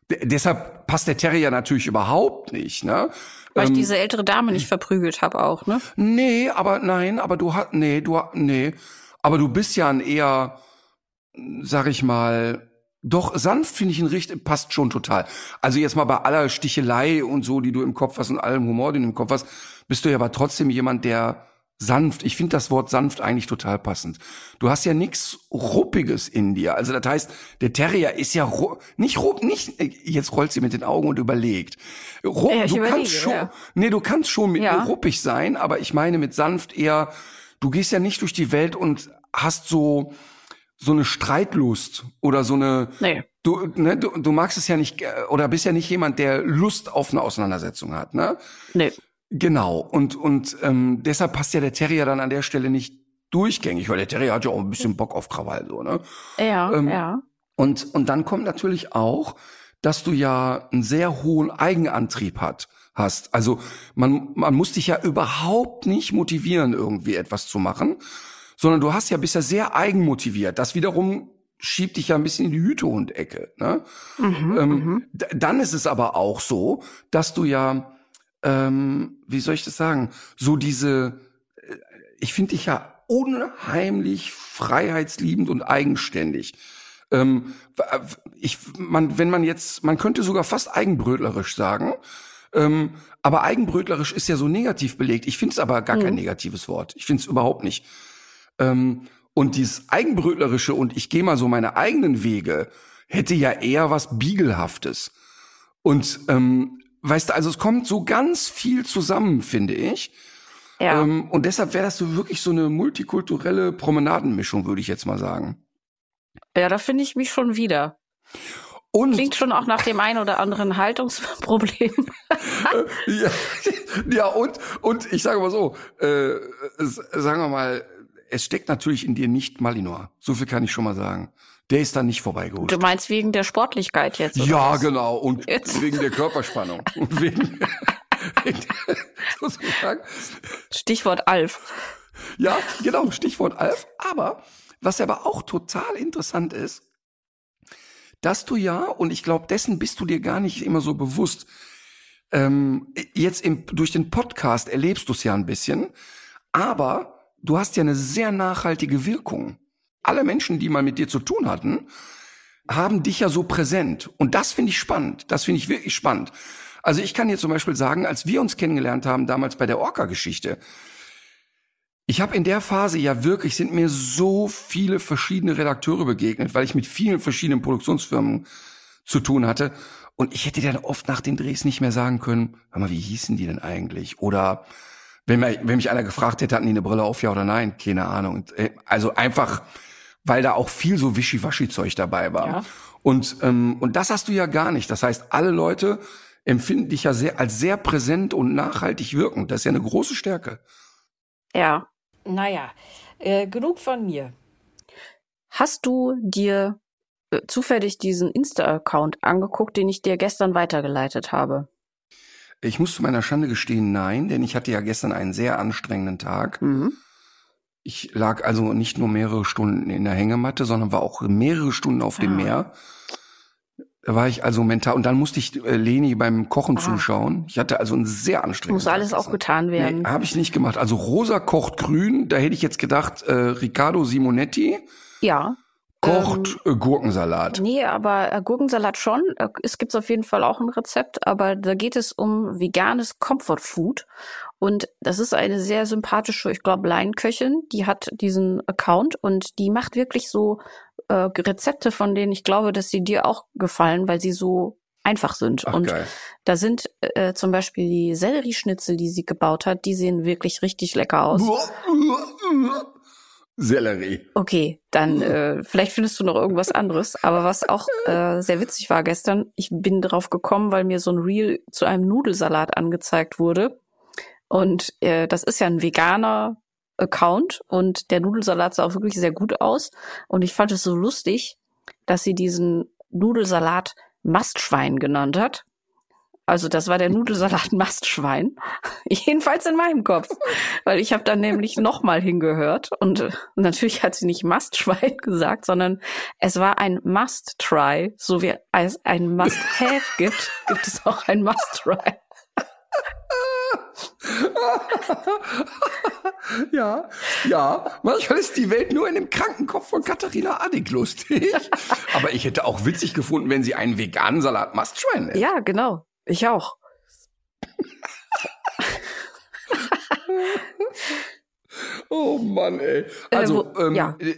Speaker 2: de- deshalb passt der Terrier natürlich überhaupt nicht, ne?
Speaker 3: Weil
Speaker 2: Ähm,
Speaker 3: ich diese ältere Dame nicht verprügelt habe auch, ne?
Speaker 2: Nee, aber nein, aber du hast, nee, du, nee, aber du bist ja ein eher, sag ich mal, doch sanft finde ich ein richtig, passt schon total. Also jetzt mal bei aller Stichelei und so, die du im Kopf hast und allem Humor, den du im Kopf hast, bist du ja aber trotzdem jemand, der sanft, ich finde das Wort sanft eigentlich total passend. Du hast ja nichts Ruppiges in dir. Also das heißt, der Terrier ist ja nicht rupp, nicht, jetzt rollt sie mit den Augen und überlegt. Rupp,
Speaker 3: Ja,
Speaker 2: du
Speaker 3: überlege,
Speaker 2: kannst schon,
Speaker 3: ja.
Speaker 2: nee, du kannst schon mit
Speaker 3: Ja.
Speaker 2: ruppig sein, aber ich meine mit sanft eher, du gehst ja nicht durch die Welt und hast so, so eine Streitlust oder so eine,
Speaker 3: Nee.
Speaker 2: du, ne, du, du magst es ja nicht, äh, oder bist ja nicht jemand, der Lust auf eine Auseinandersetzung hat, ne?
Speaker 3: Nee.
Speaker 2: Genau. Und, und ähm, deshalb passt ja der Terrier dann an der Stelle nicht durchgängig, weil der Terrier hat ja auch ein bisschen Bock auf Krawall, so, ne?
Speaker 3: Ja,
Speaker 2: Ähm,
Speaker 3: ja.
Speaker 2: Und, und dann kommt natürlich auch, dass du ja einen sehr hohen Eigenantrieb hat, hast. Also man, man muss dich ja überhaupt nicht motivieren, irgendwie etwas zu machen, sondern du hast ja bisher sehr eigenmotiviert. Das wiederum schiebt dich ja ein bisschen in die Hütehund-Ecke. Ne?
Speaker 3: Mhm,
Speaker 2: ähm,
Speaker 3: mhm.
Speaker 2: Dann ist es aber auch so, dass du ja, ähm, wie soll ich das sagen, so diese, äh, ich finde dich ja unheimlich freiheitsliebend und eigenständig. Ähm, w- ich, man, wenn man jetzt, man könnte sogar fast eigenbrötlerisch sagen, ähm, aber eigenbrötlerisch ist ja so negativ belegt. Ich finde es aber gar kein
Speaker 3: Mhm.
Speaker 2: negatives Wort. Ich finde es überhaupt nicht. Ähm, und dieses eigenbrötlerische und ich gehe mal so meine eigenen Wege hätte ja eher was Biegelhaftes. Und ähm, weißt du, also es kommt so ganz viel zusammen, finde ich.
Speaker 3: Ja.
Speaker 2: Ähm, und deshalb wäre das so wirklich so eine multikulturelle Promenadenmischung, würde ich jetzt mal sagen.
Speaker 3: ja, da finde ich mich schon wieder.
Speaker 2: Und
Speaker 3: Klingt schon auch nach dem einen oder anderen Haltungsproblem.
Speaker 2: ja, ja, und, und ich sage mal so, äh, sagen wir mal, es steckt natürlich in dir nicht Malinois. So viel kann ich schon mal sagen. Der ist dann nicht vorbeigeholt.
Speaker 3: Du meinst wegen der Sportlichkeit jetzt? Oder
Speaker 2: Ja,
Speaker 3: was?
Speaker 2: genau. Und
Speaker 3: Jetzt.
Speaker 2: wegen der Körperspannung. Und wegen, wegen der, sozusagen.
Speaker 3: Stichwort Alf.
Speaker 2: Ja, genau, Stichwort Alf. Aber was aber auch total interessant ist, dass du ja, und ich glaube, dessen bist du dir gar nicht immer so bewusst, ähm, jetzt im, durch den Podcast erlebst du es ja ein bisschen, aber du hast ja eine sehr nachhaltige Wirkung. Alle Menschen, die mal mit dir zu tun hatten, haben dich ja so präsent. Und das finde ich spannend. Das finde ich wirklich spannend. Also ich kann dir zum Beispiel sagen, als wir uns kennengelernt haben, damals bei der Orca-Geschichte, ich habe in der Phase ja wirklich, sind mir so viele verschiedene Redakteure begegnet, weil ich mit vielen verschiedenen Produktionsfirmen zu tun hatte. Und ich hätte dann oft nach den Drehs nicht mehr sagen können, hör mal, wie hießen die denn eigentlich? Oder wenn, mir, wenn mich einer gefragt hätte, hatten die eine Brille auf, ja oder nein? Keine Ahnung. Äh, Also einfach, weil da auch viel so Wischiwaschi-Zeug dabei war.
Speaker 3: Ja.
Speaker 2: Und, ähm, und das hast du ja gar nicht. Das heißt, alle Leute empfinden dich ja sehr, als sehr präsent und nachhaltig wirkend. Das ist ja eine große Stärke.
Speaker 3: Ja.
Speaker 4: Naja, äh, genug von mir.
Speaker 3: Hast du dir äh, zufällig diesen Insta-Account angeguckt, den ich dir gestern weitergeleitet habe?
Speaker 2: Ich muss zu meiner Schande gestehen, nein, denn ich hatte ja gestern einen sehr anstrengenden Tag.
Speaker 3: Mhm.
Speaker 2: Ich lag also nicht nur mehrere Stunden in der Hängematte, sondern war auch mehrere Stunden auf dem
Speaker 3: Ah.
Speaker 2: Meer. Da war ich also mental und dann musste ich äh, Leni beim Kochen
Speaker 3: Ah.
Speaker 2: zuschauen. Ich hatte also einen sehr anstrengenden
Speaker 3: Muss
Speaker 2: Tag
Speaker 3: alles auch getan werden.
Speaker 2: Nee, habe ich nicht gemacht. Also rosa kocht grün, da hätte ich jetzt gedacht, äh, Riccardo Simonetti
Speaker 3: Ja.
Speaker 2: Kocht äh, Gurkensalat.
Speaker 3: Nee, aber äh, Gurkensalat schon. Äh, Es gibt auf jeden Fall auch ein Rezept, aber da geht es um veganes Comfort Food. Und das ist eine sehr sympathische, ich glaube, Laienköchin, die hat diesen Account und die macht wirklich so äh, Rezepte, von denen ich glaube, dass sie dir auch gefallen, weil sie so einfach sind.
Speaker 2: Ach
Speaker 3: und
Speaker 2: geil.
Speaker 3: da sind äh, zum Beispiel die Sellerieschnitzel, die sie gebaut hat, die sehen wirklich richtig lecker aus.
Speaker 2: Sellerie.
Speaker 3: Okay, dann äh, vielleicht findest du noch irgendwas anderes. Aber was auch äh, sehr witzig war gestern, ich bin drauf gekommen, weil mir so ein Reel zu einem Nudelsalat angezeigt wurde. Und äh, das ist ja ein veganer Account und der Nudelsalat sah auch wirklich sehr gut aus. Und ich fand es so lustig, dass sie diesen Nudelsalat Mastschwein genannt hat. Also das war der Nudelsalat Mastschwein. Jedenfalls in meinem Kopf. Weil ich habe dann nämlich nochmal hingehört und äh, natürlich hat sie nicht Mastschwein gesagt, sondern es war ein Must-Try. So wie es ein Must-Have gibt, gibt es auch ein Must-Try.
Speaker 2: ja, ja. Manchmal ist die Welt nur in dem kranken Kopf von Katharina Adick lustig. Aber ich hätte auch witzig gefunden, wenn sie einen veganen Salat Mastschwein nennt.
Speaker 3: Ja, genau. Ich auch.
Speaker 2: Oh Mann, ey. Also,
Speaker 3: wo-
Speaker 2: ähm,
Speaker 3: ja.
Speaker 2: äh,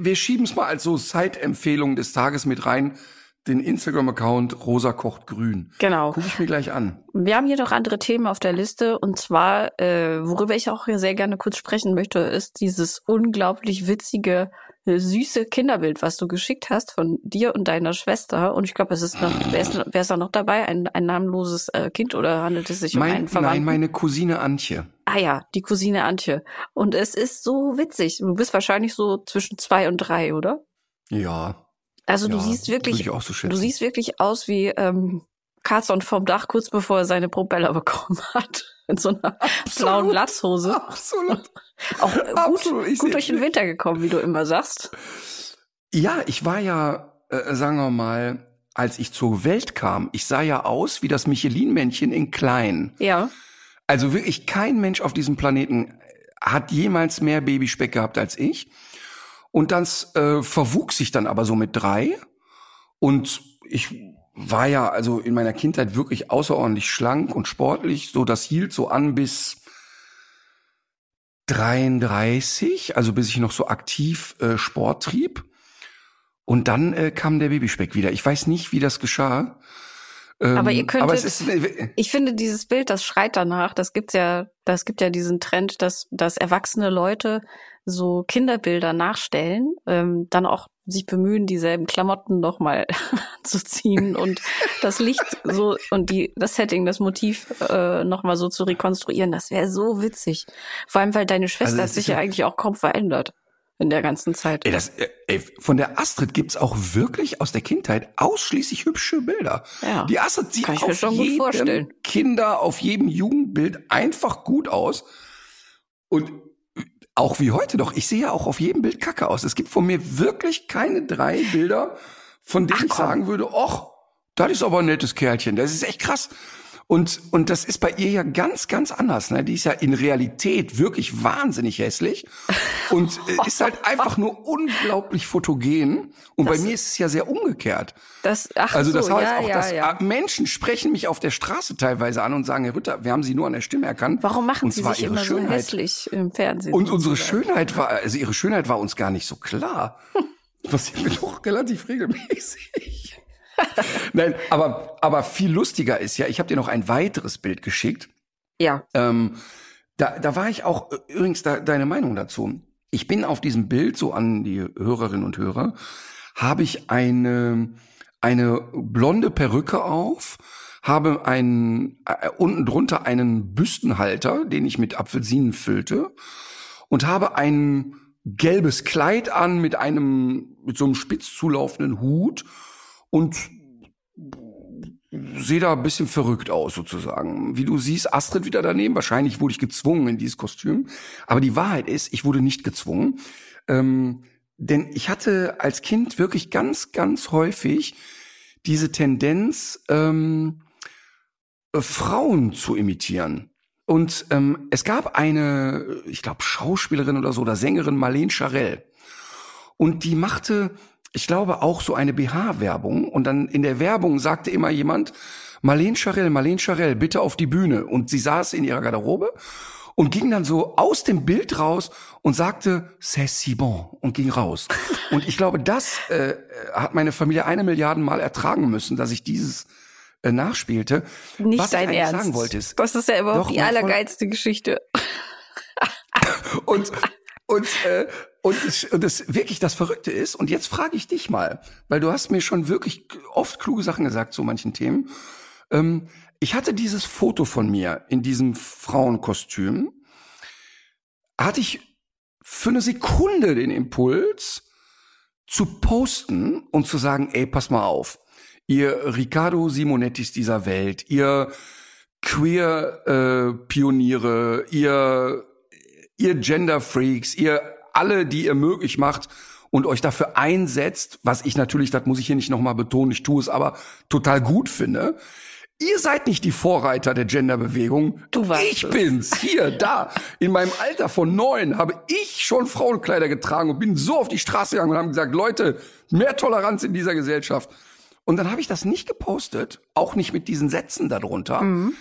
Speaker 2: wir schieben es mal als so Side-Empfehlung des Tages mit rein. Den Instagram-Account Rosa kocht grün.
Speaker 3: Genau.
Speaker 2: Guck ich mir gleich an.
Speaker 3: Wir haben hier noch andere Themen auf der Liste und zwar, äh, worüber ich auch hier sehr gerne kurz sprechen möchte, ist dieses unglaublich witzige, äh, süße Kinderbild, was du geschickt hast von dir und deiner Schwester. Und ich glaube, es ist noch, wer ist, wer ist da noch dabei? Ein, ein namenloses äh, Kind oder handelt es sich um
Speaker 2: Mein,
Speaker 3: einen Verwandten?
Speaker 2: nein, meine Cousine Antje.
Speaker 3: ah ja, die Cousine Antje. Und es ist so witzig. Du bist wahrscheinlich so zwischen zwei und drei, oder?
Speaker 2: Ja.
Speaker 3: Also
Speaker 2: ja,
Speaker 3: du siehst wirklich,
Speaker 2: so
Speaker 3: du siehst wirklich aus wie ähm, Carlson vom Dach, kurz bevor er seine Propeller bekommen hat. In so einer blauen Latzhose.
Speaker 2: Absolut.
Speaker 3: Auch gut,
Speaker 2: Absolut. Ich
Speaker 3: gut durch den Winter gekommen, wie du immer sagst.
Speaker 2: Ja, ich war ja, äh, sagen wir mal, als ich zur Welt kam, ich sah ja aus wie das Michelin-Männchen in klein.
Speaker 3: Ja.
Speaker 2: Also wirklich kein Mensch auf diesem Planeten hat jemals mehr Babyspeck gehabt als ich. Und das äh, verwuchs sich dann aber so mit drei. Und ich war ja also in meiner Kindheit wirklich außerordentlich schlank und sportlich. So, das hielt so an bis 33, also bis ich noch so aktiv äh, Sport trieb. Und dann äh, kam der Babyspeck wieder. Ich weiß nicht, wie das geschah. Ähm,
Speaker 3: Aber ihr könntet,
Speaker 2: aber es ist, äh,
Speaker 3: ich finde dieses Bild, das schreit danach, das gibt's ja, das gibt ja diesen Trend, dass, dass erwachsene Leute so Kinderbilder nachstellen, ähm, dann auch sich bemühen, dieselben Klamotten nochmal zu ziehen und das Licht so und die, das Setting, das Motiv äh, nochmal so zu rekonstruieren, das wäre so witzig. Vor allem, weil deine Schwester
Speaker 2: Also
Speaker 3: hat sich ja eigentlich auch kaum verändert in der ganzen Zeit.
Speaker 2: Ey, das, ey, von der Astrid gibt's auch wirklich aus der Kindheit ausschließlich hübsche Bilder.
Speaker 3: Ja,
Speaker 2: Die Astrid sieht auf jedem. Kinder, auf jedem Jugendbild einfach gut aus. Und auch wie heute doch. Ich sehe ja auch auf jedem Bild kacke aus. Es gibt von mir wirklich keine drei Bilder, von denen
Speaker 3: Ach,
Speaker 2: ich sagen würde, ach, das ist aber ein nettes Kerlchen. Das ist echt krass. Und, und das ist bei ihr ja ganz, ganz anders. Ne? Die ist ja in Realität wirklich wahnsinnig hässlich und äh, ist halt einfach nur unglaublich fotogen. Und bei
Speaker 3: Das-
Speaker 2: mir ist es ja sehr umgekehrt.
Speaker 3: Das, ach
Speaker 2: Also das
Speaker 3: so,
Speaker 2: heißt
Speaker 3: ja,
Speaker 2: auch,
Speaker 3: ja,
Speaker 2: dass
Speaker 3: ja.
Speaker 2: äh, Menschen sprechen mich auf der Straße teilweise an und sagen, Herr Rütter, wir haben Sie nur an der Stimme erkannt.
Speaker 3: Warum machen sie sich immer so
Speaker 2: Schönheit.
Speaker 3: hässlich im Fernsehen?
Speaker 2: Und unsere? Schönheit war, also ihre Schönheit war uns gar nicht so klar. Passiert mir doch relativ regelmäßig. Nein, aber, aber viel lustiger ist ja, ich habe dir noch ein weiteres Bild geschickt.
Speaker 3: Ja,
Speaker 2: Ähm, da, da war ich auch, äh, übrigens da, deine Meinung dazu. Ich bin auf diesem Bild, so an die Hörerinnen und Hörer, habe ich eine, eine blonde Perücke auf, habe einen, äh, unten drunter einen Büstenhalter, den ich mit Apfelsinen füllte und habe ein gelbes Kleid an mit einem, mit so einem spitz zulaufenden Hut und sehe da ein bisschen verrückt aus sozusagen. Wie du siehst, Astrid wieder daneben. Wahrscheinlich wurde ich gezwungen in dieses Kostüm. Aber die Wahrheit ist, ich wurde nicht gezwungen. Ähm, denn ich hatte als Kind wirklich ganz, ganz häufig diese Tendenz, ähm, äh, Frauen zu imitieren. Und ähm, es gab eine, ich glaube, Schauspielerin oder so, oder Sängerin, Marlene Charell. Und die machte, ich glaube, auch so eine BH-Werbung. Und dann in der Werbung sagte immer jemand, Marlene Charell, Marlene Charell, bitte auf die Bühne. Und sie saß in ihrer Garderobe und ging dann so aus dem Bild raus und sagte, c'est si bon und ging raus. Und ich glaube, das äh, hat meine Familie eine Milliarde Mal ertragen müssen, dass ich dieses äh, nachspielte.
Speaker 3: nicht
Speaker 2: Was
Speaker 3: dein
Speaker 2: ich
Speaker 3: Ernst.
Speaker 2: sagen wollte ist,
Speaker 3: das ist ja überhaupt
Speaker 2: Doch,
Speaker 3: die allergeilste Geschichte.
Speaker 2: und und äh, und das, und das wirklich das Verrückte ist und jetzt frage ich dich mal, weil du hast mir schon wirklich oft kluge Sachen gesagt zu manchen Themen. Ähm, ich hatte dieses Foto von mir in diesem Frauenkostüm, hatte ich für eine Sekunde den Impuls zu posten und zu sagen, ey, pass mal auf, ihr Riccardo Simonettis dieser Welt, ihr Queer-Pioniere, ihr ihr Gender Freaks, ihr alle, die ihr möglich macht und euch dafür einsetzt, was ich natürlich, das muss ich hier nicht nochmal betonen, ich tue es aber total gut finde. Ihr seid nicht die Vorreiter der Genderbewegung.
Speaker 3: Du warst
Speaker 2: Ich
Speaker 3: es.
Speaker 2: bin's. Hier, da. In meinem Alter von neun habe ich schon Frauenkleider getragen und bin so auf die Straße gegangen und haben gesagt, Leute, mehr Toleranz in dieser Gesellschaft. Und dann habe ich das nicht gepostet, auch nicht mit diesen Sätzen darunter,
Speaker 3: Mhm.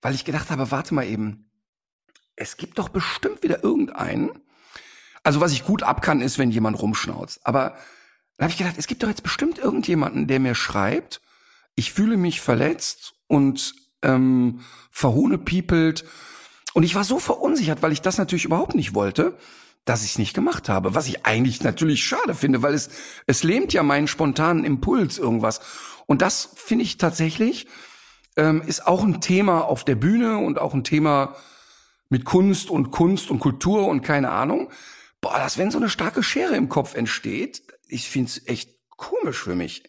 Speaker 2: weil ich gedacht habe, warte mal eben, es gibt doch bestimmt wieder irgendeinen. Also was ich gut ab kann, ist, wenn jemand rumschnauzt. Aber dann habe ich gedacht, es gibt doch jetzt bestimmt irgendjemanden, der mir schreibt, ich fühle mich verletzt und ähm, verhunepiepelt. Und ich war so verunsichert, weil ich das natürlich überhaupt nicht wollte, dass ich es nicht gemacht habe. Was ich eigentlich natürlich schade finde, weil es, es lähmt ja meinen spontanen Impuls irgendwas. Und das finde ich tatsächlich, ähm, ist auch ein Thema auf der Bühne und auch ein Thema mit Kunst und Kunst und Kultur und keine Ahnung. Boah, das, wenn so eine starke Schere im Kopf entsteht, ich find's echt komisch für mich.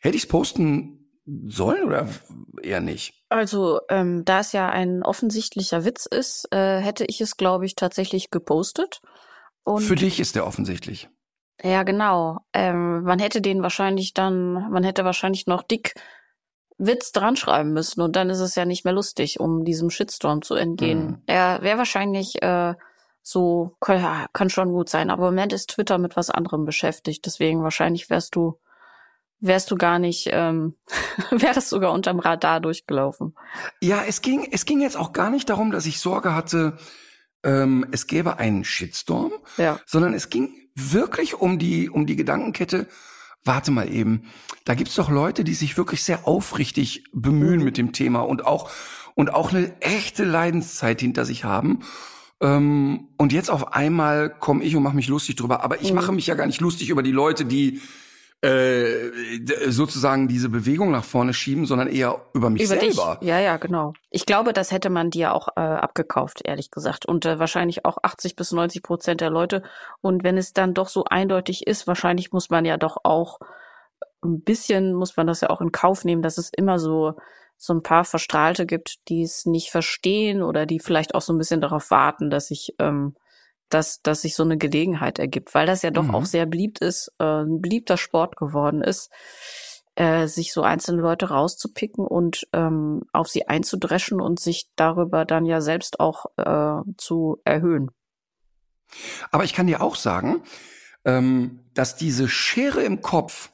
Speaker 2: Hätte ich's posten sollen oder eher nicht?
Speaker 3: Also, ähm, da es ja ein offensichtlicher Witz ist, äh, hätte ich es, glaube ich, tatsächlich gepostet. Und
Speaker 2: Für dich ist der offensichtlich.
Speaker 3: Ja, genau. Ähm, man hätte den wahrscheinlich dann, man hätte wahrscheinlich noch dick Witz dran schreiben müssen und dann ist es ja nicht mehr lustig, um diesem Shitstorm zu entgehen.
Speaker 2: Mhm.
Speaker 3: Er wäre wahrscheinlich äh, so, kann, kann schon gut sein, aber im Moment ist Twitter mit was anderem beschäftigt, deswegen wahrscheinlich wärst du, wärst du gar nicht, ähm, wärst sogar unterm Radar durchgelaufen.
Speaker 2: Ja, es ging, es ging jetzt auch gar nicht darum, dass ich Sorge hatte, ähm, es gäbe einen Shitstorm,
Speaker 3: Ja.
Speaker 2: sondern es ging wirklich um die, um die Gedankenkette, warte mal eben, da gibt's doch Leute, die sich wirklich sehr aufrichtig bemühen mit dem Thema und auch, und auch eine echte Leidenszeit hinter sich haben. Ähm, und jetzt auf einmal komme ich und mache mich lustig drüber. Aber ich
Speaker 3: Mhm.
Speaker 2: mache mich ja gar nicht lustig über die Leute, die äh, sozusagen diese Bewegung nach vorne schieben, sondern eher über mich
Speaker 3: Über
Speaker 2: selber.
Speaker 3: dich. Ja, ja, genau. Ich glaube, das hätte man dir auch äh, abgekauft, ehrlich gesagt. Und äh, wahrscheinlich auch 80 bis 90 Prozent der Leute. Und wenn es dann doch so eindeutig ist, wahrscheinlich muss man ja doch auch ein bisschen, muss man das ja auch in Kauf nehmen, dass es immer so so ein paar Verstrahlte gibt, die es nicht verstehen oder die vielleicht auch so ein bisschen darauf warten, dass sich ähm, dass, dass sich so eine Gelegenheit ergibt, weil das ja doch
Speaker 2: Mhm.
Speaker 3: auch sehr beliebt ist, äh, ein beliebter Sport geworden ist, äh, sich so einzelne Leute rauszupicken und ähm, auf sie einzudreschen und sich darüber dann ja selbst auch äh, zu erhöhen.
Speaker 2: Aber ich kann dir auch sagen, ähm, dass diese Schere im Kopf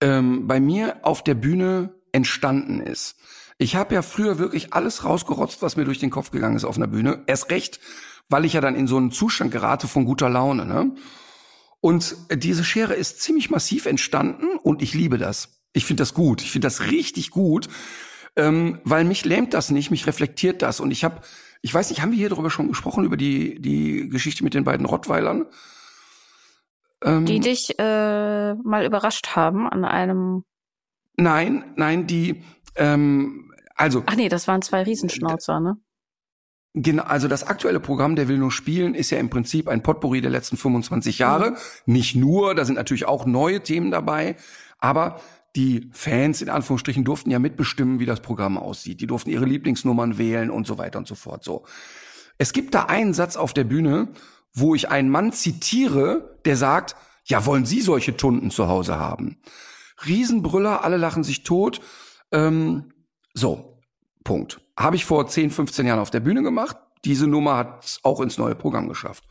Speaker 2: ähm, bei mir auf der Bühne entstanden ist. Ich habe ja früher wirklich alles rausgerotzt, was mir durch den Kopf gegangen ist auf einer Bühne. Erst recht, weil ich ja dann in so einen Zustand gerate von guter Laune. Ne? Und diese Schere ist ziemlich massiv entstanden und ich liebe das. Ich finde das gut. Ich finde das richtig gut, ähm, weil mich lähmt das nicht, mich reflektiert das. Und ich habe, ich weiß nicht, haben wir hier darüber schon gesprochen, über die, die Geschichte mit den beiden Rottweilern? Ähm,
Speaker 3: Die dich äh, mal überrascht haben an einem.
Speaker 2: Nein, nein, die, ähm, also,
Speaker 3: Ach nee, das waren zwei Riesenschnauzer, ne?
Speaker 2: Genau, also das aktuelle Programm Der will nur spielen ist ja im Prinzip ein Potpourri der letzten 25 Jahre. Nicht nur, da sind natürlich auch neue Themen dabei, aber die Fans in Anführungsstrichen durften ja mitbestimmen, wie das Programm aussieht. Die durften ihre Lieblingsnummern wählen und so weiter und so fort. So. Es gibt da einen Satz auf der Bühne, wo ich einen Mann zitiere, der sagt, ja, wollen Sie solche Tunden zu Hause haben? Riesenbrüller, alle lachen sich tot. Ähm, so, Punkt. Habe ich vor 10, 15 Jahren auf der Bühne gemacht. Diese Nummer hat auch ins neue Programm geschafft.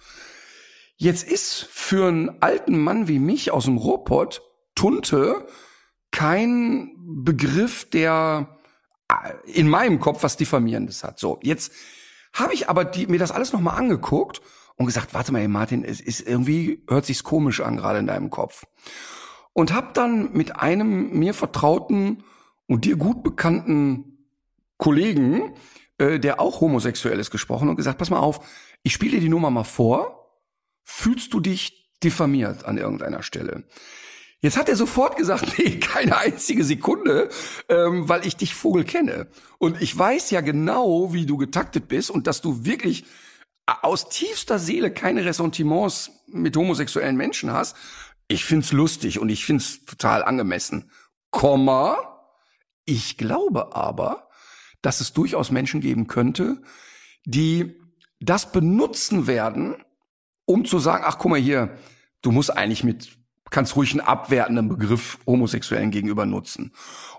Speaker 2: Jetzt ist für einen alten Mann wie mich aus dem Ruhrpott Tunte kein Begriff, der äh, in meinem Kopf was Diffamierendes hat. So, jetzt habe ich aber die, mir das alles nochmal angeguckt und gesagt, warte mal, ey Martin, es ist irgendwie, hört sich's komisch an gerade in deinem Kopf. Und habe dann mit einem mir vertrauten und dir gut bekannten Kollegen, äh, der auch homosexuell ist, gesprochen und gesagt, pass mal auf, ich spiele dir die Nummer mal vor, fühlst du dich diffamiert an irgendeiner Stelle? Jetzt hat er sofort gesagt, nee, keine einzige Sekunde, ähm, weil ich dich Vogel kenne. Und ich weiß ja genau, wie du getaktet bist und dass du wirklich aus tiefster Seele keine Ressentiments mit homosexuellen Menschen hast. Ich find's lustig und ich find's total angemessen. Komma, ich glaube aber, dass es durchaus Menschen geben könnte, die das benutzen werden, um zu sagen, ach guck mal hier, du musst eigentlich mit, kannst ruhig einen abwertenden Begriff Homosexuellen gegenüber nutzen.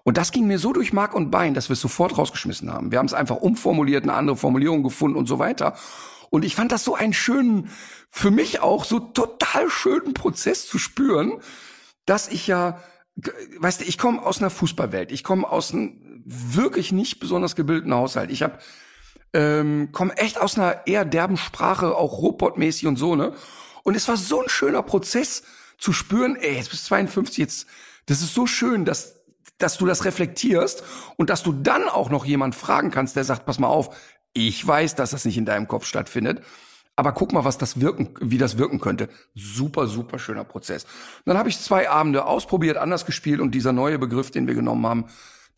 Speaker 2: Und das ging mir so durch Mark und Bein, dass wir es sofort rausgeschmissen haben. Wir haben es einfach umformuliert, eine andere Formulierung gefunden und so weiter. Und ich fand das so einen schönen, für mich auch so total schönen Prozess zu spüren, dass ich ja, weißt du, ich komme aus einer Fußballwelt, ich komme aus einem wirklich nicht besonders gebildeten Haushalt. Ich habe ähm, komme echt aus einer eher derben Sprache, auch robotmäßig und so, ne? Und es war so ein schöner Prozess zu spüren, ey, jetzt bist du 52, jetzt, das ist so schön, dass, dass du das reflektierst und dass du dann auch noch jemand fragen kannst, der sagt, pass mal auf, ich weiß, dass das nicht in deinem Kopf stattfindet, aber guck mal, was das wirken, wie das wirken könnte. Super, super schöner Prozess. Und dann habe ich zwei Abende ausprobiert, anders gespielt und dieser neue Begriff, den wir genommen haben,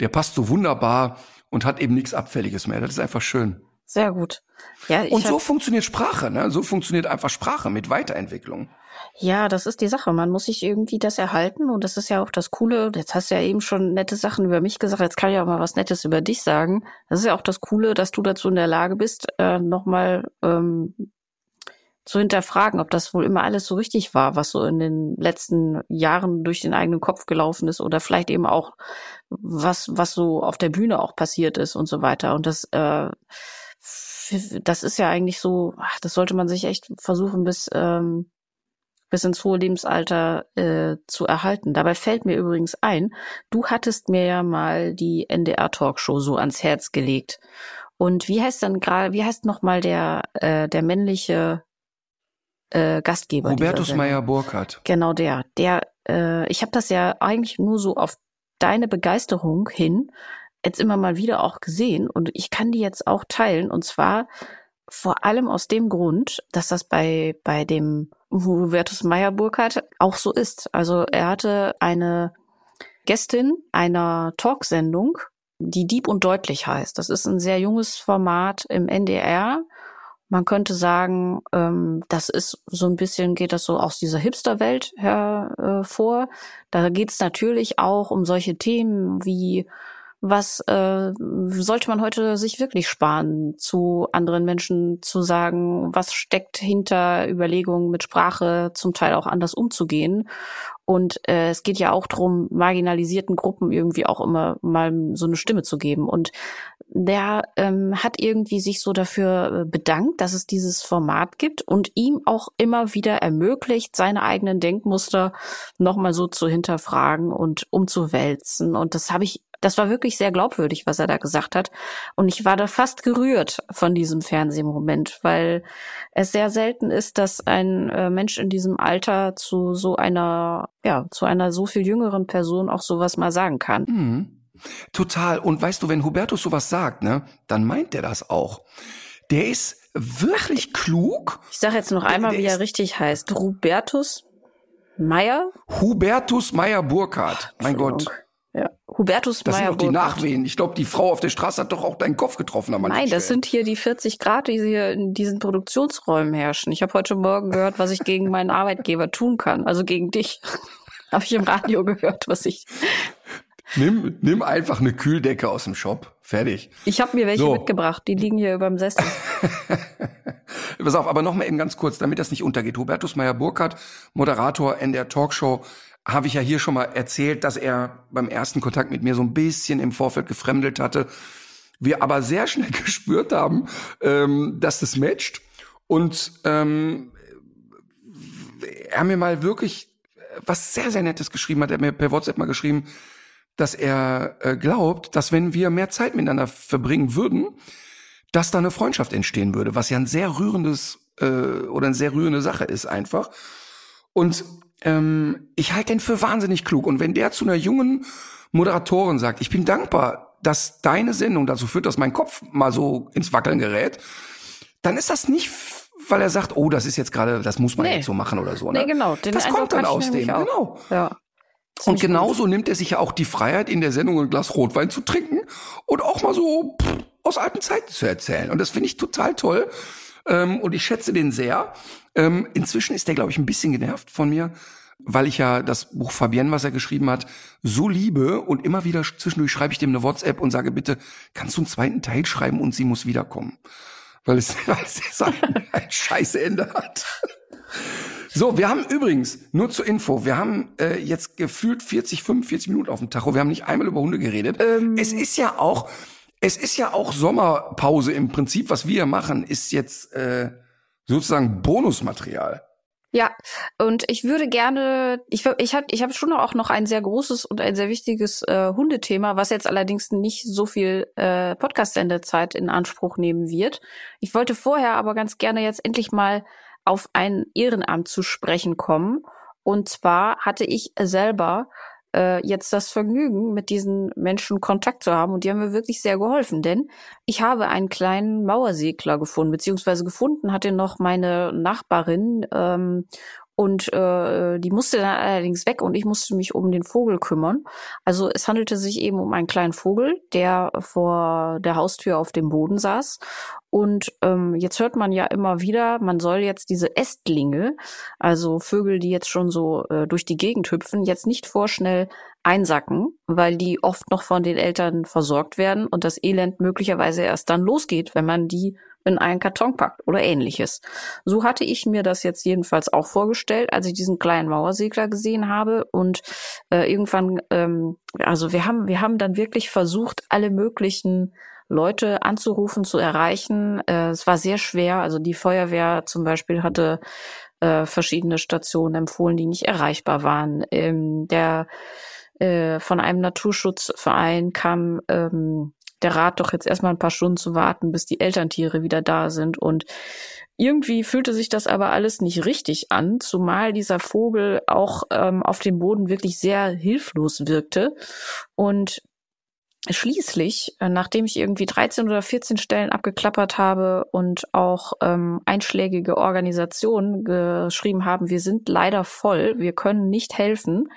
Speaker 2: der passt so wunderbar und hat eben nichts Abfälliges mehr. Das ist einfach schön.
Speaker 3: Sehr gut. Ja, ich
Speaker 2: Und so funktioniert Sprache, ne? So funktioniert einfach Sprache mit Weiterentwicklung.
Speaker 3: Ja, das ist die Sache. Man muss sich irgendwie das erhalten und das ist ja auch das Coole. Jetzt hast du ja eben schon nette Sachen über mich gesagt. Jetzt kann ich auch mal was Nettes über dich sagen. Das ist ja auch das Coole, dass du dazu in der Lage bist, äh, nochmal ähm, zu hinterfragen, ob das wohl immer alles so richtig war, was so in den letzten Jahren durch den eigenen Kopf gelaufen ist oder vielleicht eben auch was, was so auf der Bühne auch passiert ist und so weiter. Und das, äh, das ist ja eigentlich so, ach, das sollte man sich echt versuchen, bis, ähm, bis ins hohe Lebensalter äh, zu erhalten. Dabei fällt mir übrigens ein, du hattest mir ja mal die NDR-Talkshow so ans Herz gelegt. Und wie heißt dann gerade, wie heißt noch mal der, äh, der männliche äh, Gastgeber?
Speaker 2: Hubertus Meyer-Burkhardt.
Speaker 3: Genau der. Der, äh, ich habe das ja eigentlich nur so auf deine Begeisterung hin jetzt immer mal wieder auch gesehen und ich kann die jetzt auch teilen und zwar vor allem aus dem Grund, dass das bei, bei dem Hubertus Meyer Burkhardt auch so ist. Also er hatte eine Gästin einer Talksendung, die Dieb und Deutlich heißt. Das ist ein sehr junges Format im NDR. Man könnte sagen, ähm, das ist so ein bisschen, geht das so aus dieser Hipster-Welt hervor. Da geht es natürlich auch um solche Themen wie was äh, sollte man heute sich wirklich sparen, zu anderen Menschen zu sagen, was steckt hinter Überlegungen mit Sprache zum Teil auch anders umzugehen. Und äh, es geht ja auch darum, marginalisierten Gruppen irgendwie auch immer mal so eine Stimme zu geben. Und der ähm, hat irgendwie sich so dafür äh, bedankt, dass es dieses Format gibt und ihm auch immer wieder ermöglicht, seine eigenen Denkmuster nochmal so zu hinterfragen und umzuwälzen. Und das habe ich das war wirklich sehr glaubwürdig, was er da gesagt hat. Und ich war da fast gerührt von diesem Fernsehmoment, weil es sehr selten ist, dass ein äh, Mensch in diesem Alter zu so einer, ja, zu einer so viel jüngeren Person auch sowas mal sagen kann.
Speaker 2: Mhm. Total. Und weißt du, wenn Hubertus sowas sagt, ne, dann meint er das auch. Der ist wirklich klug.
Speaker 3: Ich sage jetzt noch einmal, wie er richtig heißt. Hubertus Meyer?
Speaker 2: Hubertus Meyer Burkhardt. Mein Gott.
Speaker 3: Ja. Hubertus
Speaker 2: Das
Speaker 3: Meyer
Speaker 2: sind doch die. Nachwehen. Ich glaube, die Frau auf der Straße hat doch auch deinen Kopf getroffen an
Speaker 3: Nein, das sind hier die 40 Grad, die hier in diesen Produktionsräumen herrschen. Ich habe heute Morgen gehört, was ich gegen meinen Arbeitgeber tun kann. Also gegen dich. habe ich im Radio gehört, was ich.
Speaker 2: Nimm, nimm einfach eine Kühldecke aus dem Shop. Fertig.
Speaker 3: Ich habe mir welche
Speaker 2: So.
Speaker 3: mitgebracht. Die liegen hier überm Sessel.
Speaker 2: Pass auf, aber noch mal eben ganz kurz, damit das nicht untergeht. Hubertus Meyer-Burkhardt, Moderator in der Talkshow, habe ich ja hier schon mal erzählt, dass er beim ersten Kontakt mit mir so ein bisschen im Vorfeld gefremdelt hatte. Wir aber sehr schnell gespürt haben, ähm, dass das matcht. Und ähm, er mir mal wirklich was sehr, sehr Nettes geschrieben hat. Er hat mir per WhatsApp mal geschrieben, dass er äh, glaubt, dass wenn wir mehr Zeit miteinander verbringen würden, dass da eine Freundschaft entstehen würde, was ja ein sehr rührendes äh, oder eine sehr rührende Sache ist einfach. Und ähm, ich halte den für wahnsinnig klug. Und wenn der zu einer jungen Moderatorin sagt, ich bin dankbar, dass deine Sendung dazu führt, dass mein Kopf mal so ins Wackeln gerät, dann ist das nicht, weil er sagt, oh, das ist jetzt gerade, das muss man
Speaker 3: Nee.
Speaker 2: jetzt so machen oder so. Ne?
Speaker 3: Nee, genau. Den
Speaker 2: das
Speaker 3: Eindruck
Speaker 2: kommt dann aus dem,
Speaker 3: auch.
Speaker 2: genau.
Speaker 3: Ja.
Speaker 2: Und
Speaker 3: Ziemlich gut.
Speaker 2: genauso nimmt er sich ja auch die Freiheit, in der Sendung ein Glas Rotwein zu trinken und auch mal so pff, aus alten Zeiten zu erzählen. Und das finde ich total toll. Ähm, und ich schätze den sehr. Ähm, inzwischen ist der, glaube ich, ein bisschen genervt von mir, weil ich ja das Buch Fabienne, was er geschrieben hat, so liebe und immer wieder zwischendurch schreibe ich dem eine WhatsApp und sage, bitte, kannst du einen zweiten Teil schreiben und sie muss wiederkommen. Weil es, weil es ein, ein scheiß Ende hat. So, wir haben übrigens, nur zur Info, wir haben äh, jetzt gefühlt 40, 45 Minuten auf dem Tacho. Wir haben nicht einmal über Hunde geredet. Es ist ja auch, es ist ja auch Sommerpause im Prinzip. Was wir machen, ist jetzt äh, sozusagen Bonusmaterial.
Speaker 3: Ja, und ich würde gerne, ich, ich habe ich hab schon auch noch ein sehr großes und ein sehr wichtiges äh, Hundethema, was jetzt allerdings nicht so viel äh, Podcast-Sendezeit in Anspruch nehmen wird. Ich wollte vorher aber ganz gerne jetzt endlich mal auf ein Ehrenamt zu sprechen kommen. Und zwar hatte ich selber äh, jetzt das Vergnügen, mit diesen Menschen Kontakt zu haben. Und die haben mir wirklich sehr geholfen, denn ich habe einen kleinen Mauersegler gefunden, beziehungsweise gefunden hatte noch meine Nachbarin ähm, und äh, die musste dann allerdings weg und ich musste mich um den Vogel kümmern. Also es handelte sich eben um einen kleinen Vogel, der vor der Haustür auf dem Boden saß. Und ähm, jetzt hört man ja immer wieder, man soll jetzt diese Ästlinge, also Vögel, die jetzt schon so äh, durch die Gegend hüpfen, jetzt nicht vorschnell einsacken, weil die oft noch von den Eltern versorgt werden und das Elend möglicherweise erst dann losgeht, wenn man die in einen Karton packt oder ähnliches. So hatte ich mir das jetzt jedenfalls auch vorgestellt, als ich diesen kleinen Mauersegler gesehen habe und äh, irgendwann, ähm, also wir haben, wir haben dann wirklich versucht, alle möglichen Leute anzurufen, zu erreichen. Äh, es war sehr schwer. Also die Feuerwehr zum Beispiel hatte äh, verschiedene Stationen empfohlen, die nicht erreichbar waren. Ähm, der äh, von einem Naturschutzverein kam ähm, der Rat, doch jetzt erstmal ein paar Stunden zu warten, bis die Elterntiere wieder da sind. Und irgendwie fühlte sich das aber alles nicht richtig an, zumal dieser Vogel auch ähm, auf dem Boden wirklich sehr hilflos wirkte. Und schließlich, äh, nachdem ich irgendwie 13 oder 14 Stellen abgeklappert habe und auch ähm, einschlägige Organisationen geschrieben haben, wir sind leider voll, wir können nicht helfen,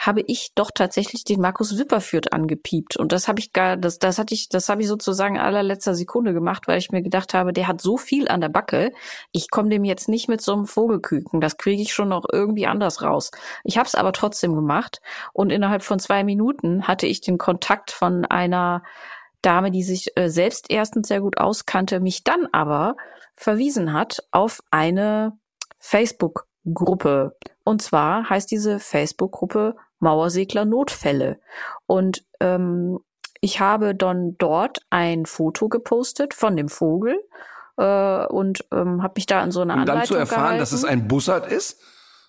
Speaker 3: habe ich doch tatsächlich den Markus Wipperführt angepiept. Und das habe ich gar, das, das hatte ich, das habe ich sozusagen allerletzter Sekunde gemacht, weil ich mir gedacht habe, der hat so viel an der Backe, ich komme dem jetzt nicht mit so einem Vogelküken. Das kriege ich schon noch irgendwie anders raus. Ich habe es aber trotzdem gemacht und innerhalb von zwei Minuten hatte ich den Kontakt von einer Dame, die sich äh, selbst erstens sehr gut auskannte, mich dann aber verwiesen hat auf eine Facebook-Gruppe. Und zwar heißt diese Facebook-Gruppe Mauersegler Notfälle. Und ähm, ich habe dann dort ein Foto gepostet von dem Vogel äh, und ähm, habe mich da an so eine um Anleitung
Speaker 2: dann zu erfahren,
Speaker 3: gehalten.
Speaker 2: dass es ein Bussard ist?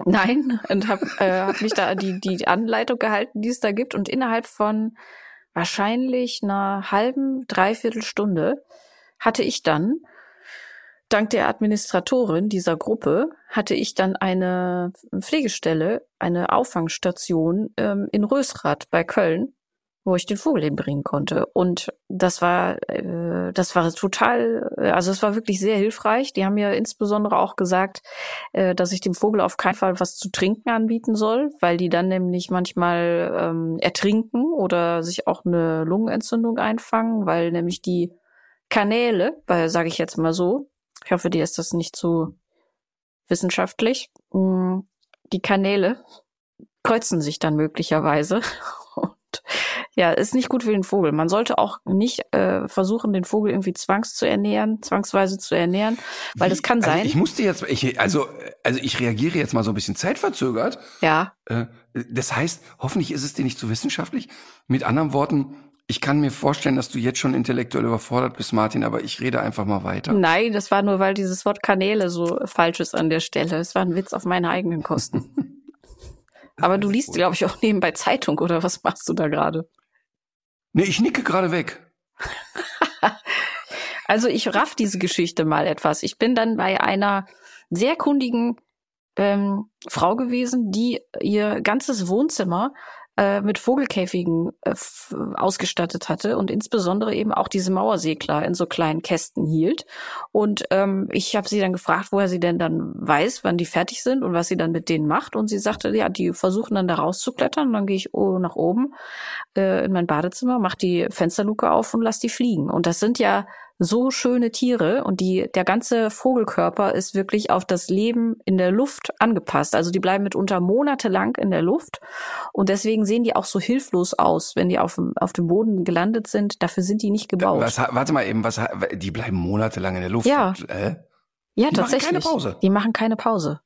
Speaker 3: Nein, und habe äh, hab mich da an die, die Anleitung gehalten, die es da gibt. Und innerhalb von wahrscheinlich einer halben, dreiviertel Stunde hatte ich dann dank der Administratorin dieser Gruppe hatte ich dann eine Pflegestelle, eine Auffangstation ähm, in Rösrath bei Köln, wo ich den Vogel hinbringen konnte. Und das war, äh, das war total, äh, also es war wirklich sehr hilfreich. Die haben mir insbesondere auch gesagt, äh, dass ich dem Vogel auf keinen Fall was zu trinken anbieten soll, weil die dann nämlich manchmal ähm, ertrinken oder sich auch eine Lungenentzündung einfangen, weil nämlich die Kanäle, weil sage ich jetzt mal so, ich hoffe, dir ist das nicht zu wissenschaftlich. Mm, die Kanäle kreuzen sich dann möglicherweise. Und ja, ist nicht gut für den Vogel. Man sollte auch nicht äh, versuchen, den Vogel irgendwie zwangs zu ernähren, zwangsweise zu ernähren, weil Wie? das kann
Speaker 2: also
Speaker 3: sein.
Speaker 2: Ich musste jetzt, ich, also, also ich reagiere jetzt mal so ein bisschen zeitverzögert.
Speaker 3: Ja.
Speaker 2: Äh, das heißt, hoffentlich ist es dir nicht zu wissenschaftlich. Mit anderen Worten, ich kann mir vorstellen, dass du jetzt schon intellektuell überfordert bist, Martin, aber ich rede einfach mal weiter.
Speaker 3: Nein, das war nur, weil dieses Wort Kanäle so falsch ist an der Stelle. Es war ein Witz auf meine eigenen Kosten. aber du liest, glaube ich, auch nebenbei Zeitung oder was machst du da gerade?
Speaker 2: Nee, ich nicke gerade weg.
Speaker 3: also ich raff diese Geschichte mal etwas. Ich bin dann bei einer sehr kundigen ähm, Frau gewesen, die ihr ganzes Wohnzimmer äh, mit Vogelkäfigen äh, ausgestattet hatte und insbesondere eben auch diese Mauersegler in so kleinen Kästen hielt. Und ähm, ich habe sie dann gefragt, woher sie denn dann weiß, wann die fertig sind und was sie dann mit denen macht. Und sie sagte, ja, die versuchen dann da rauszuklettern. Und dann gehe ich oh, nach oben äh, in mein Badezimmer, mach die Fensterluke auf und lass die fliegen. Und das sind ja so schöne Tiere und die, der ganze Vogelkörper ist wirklich auf das Leben in der Luft angepasst. Also die bleiben mitunter monatelang in der Luft und deswegen sehen die auch so hilflos aus, wenn die auf dem, auf dem Boden gelandet sind. Dafür sind die nicht gebaut.
Speaker 2: Was, warte mal eben, was, die bleiben monatelang in der Luft.
Speaker 3: Ja.
Speaker 2: äh?
Speaker 3: Ja,
Speaker 2: die
Speaker 3: tatsächlich.
Speaker 2: Machen keine Pause.
Speaker 3: Die machen keine Pause.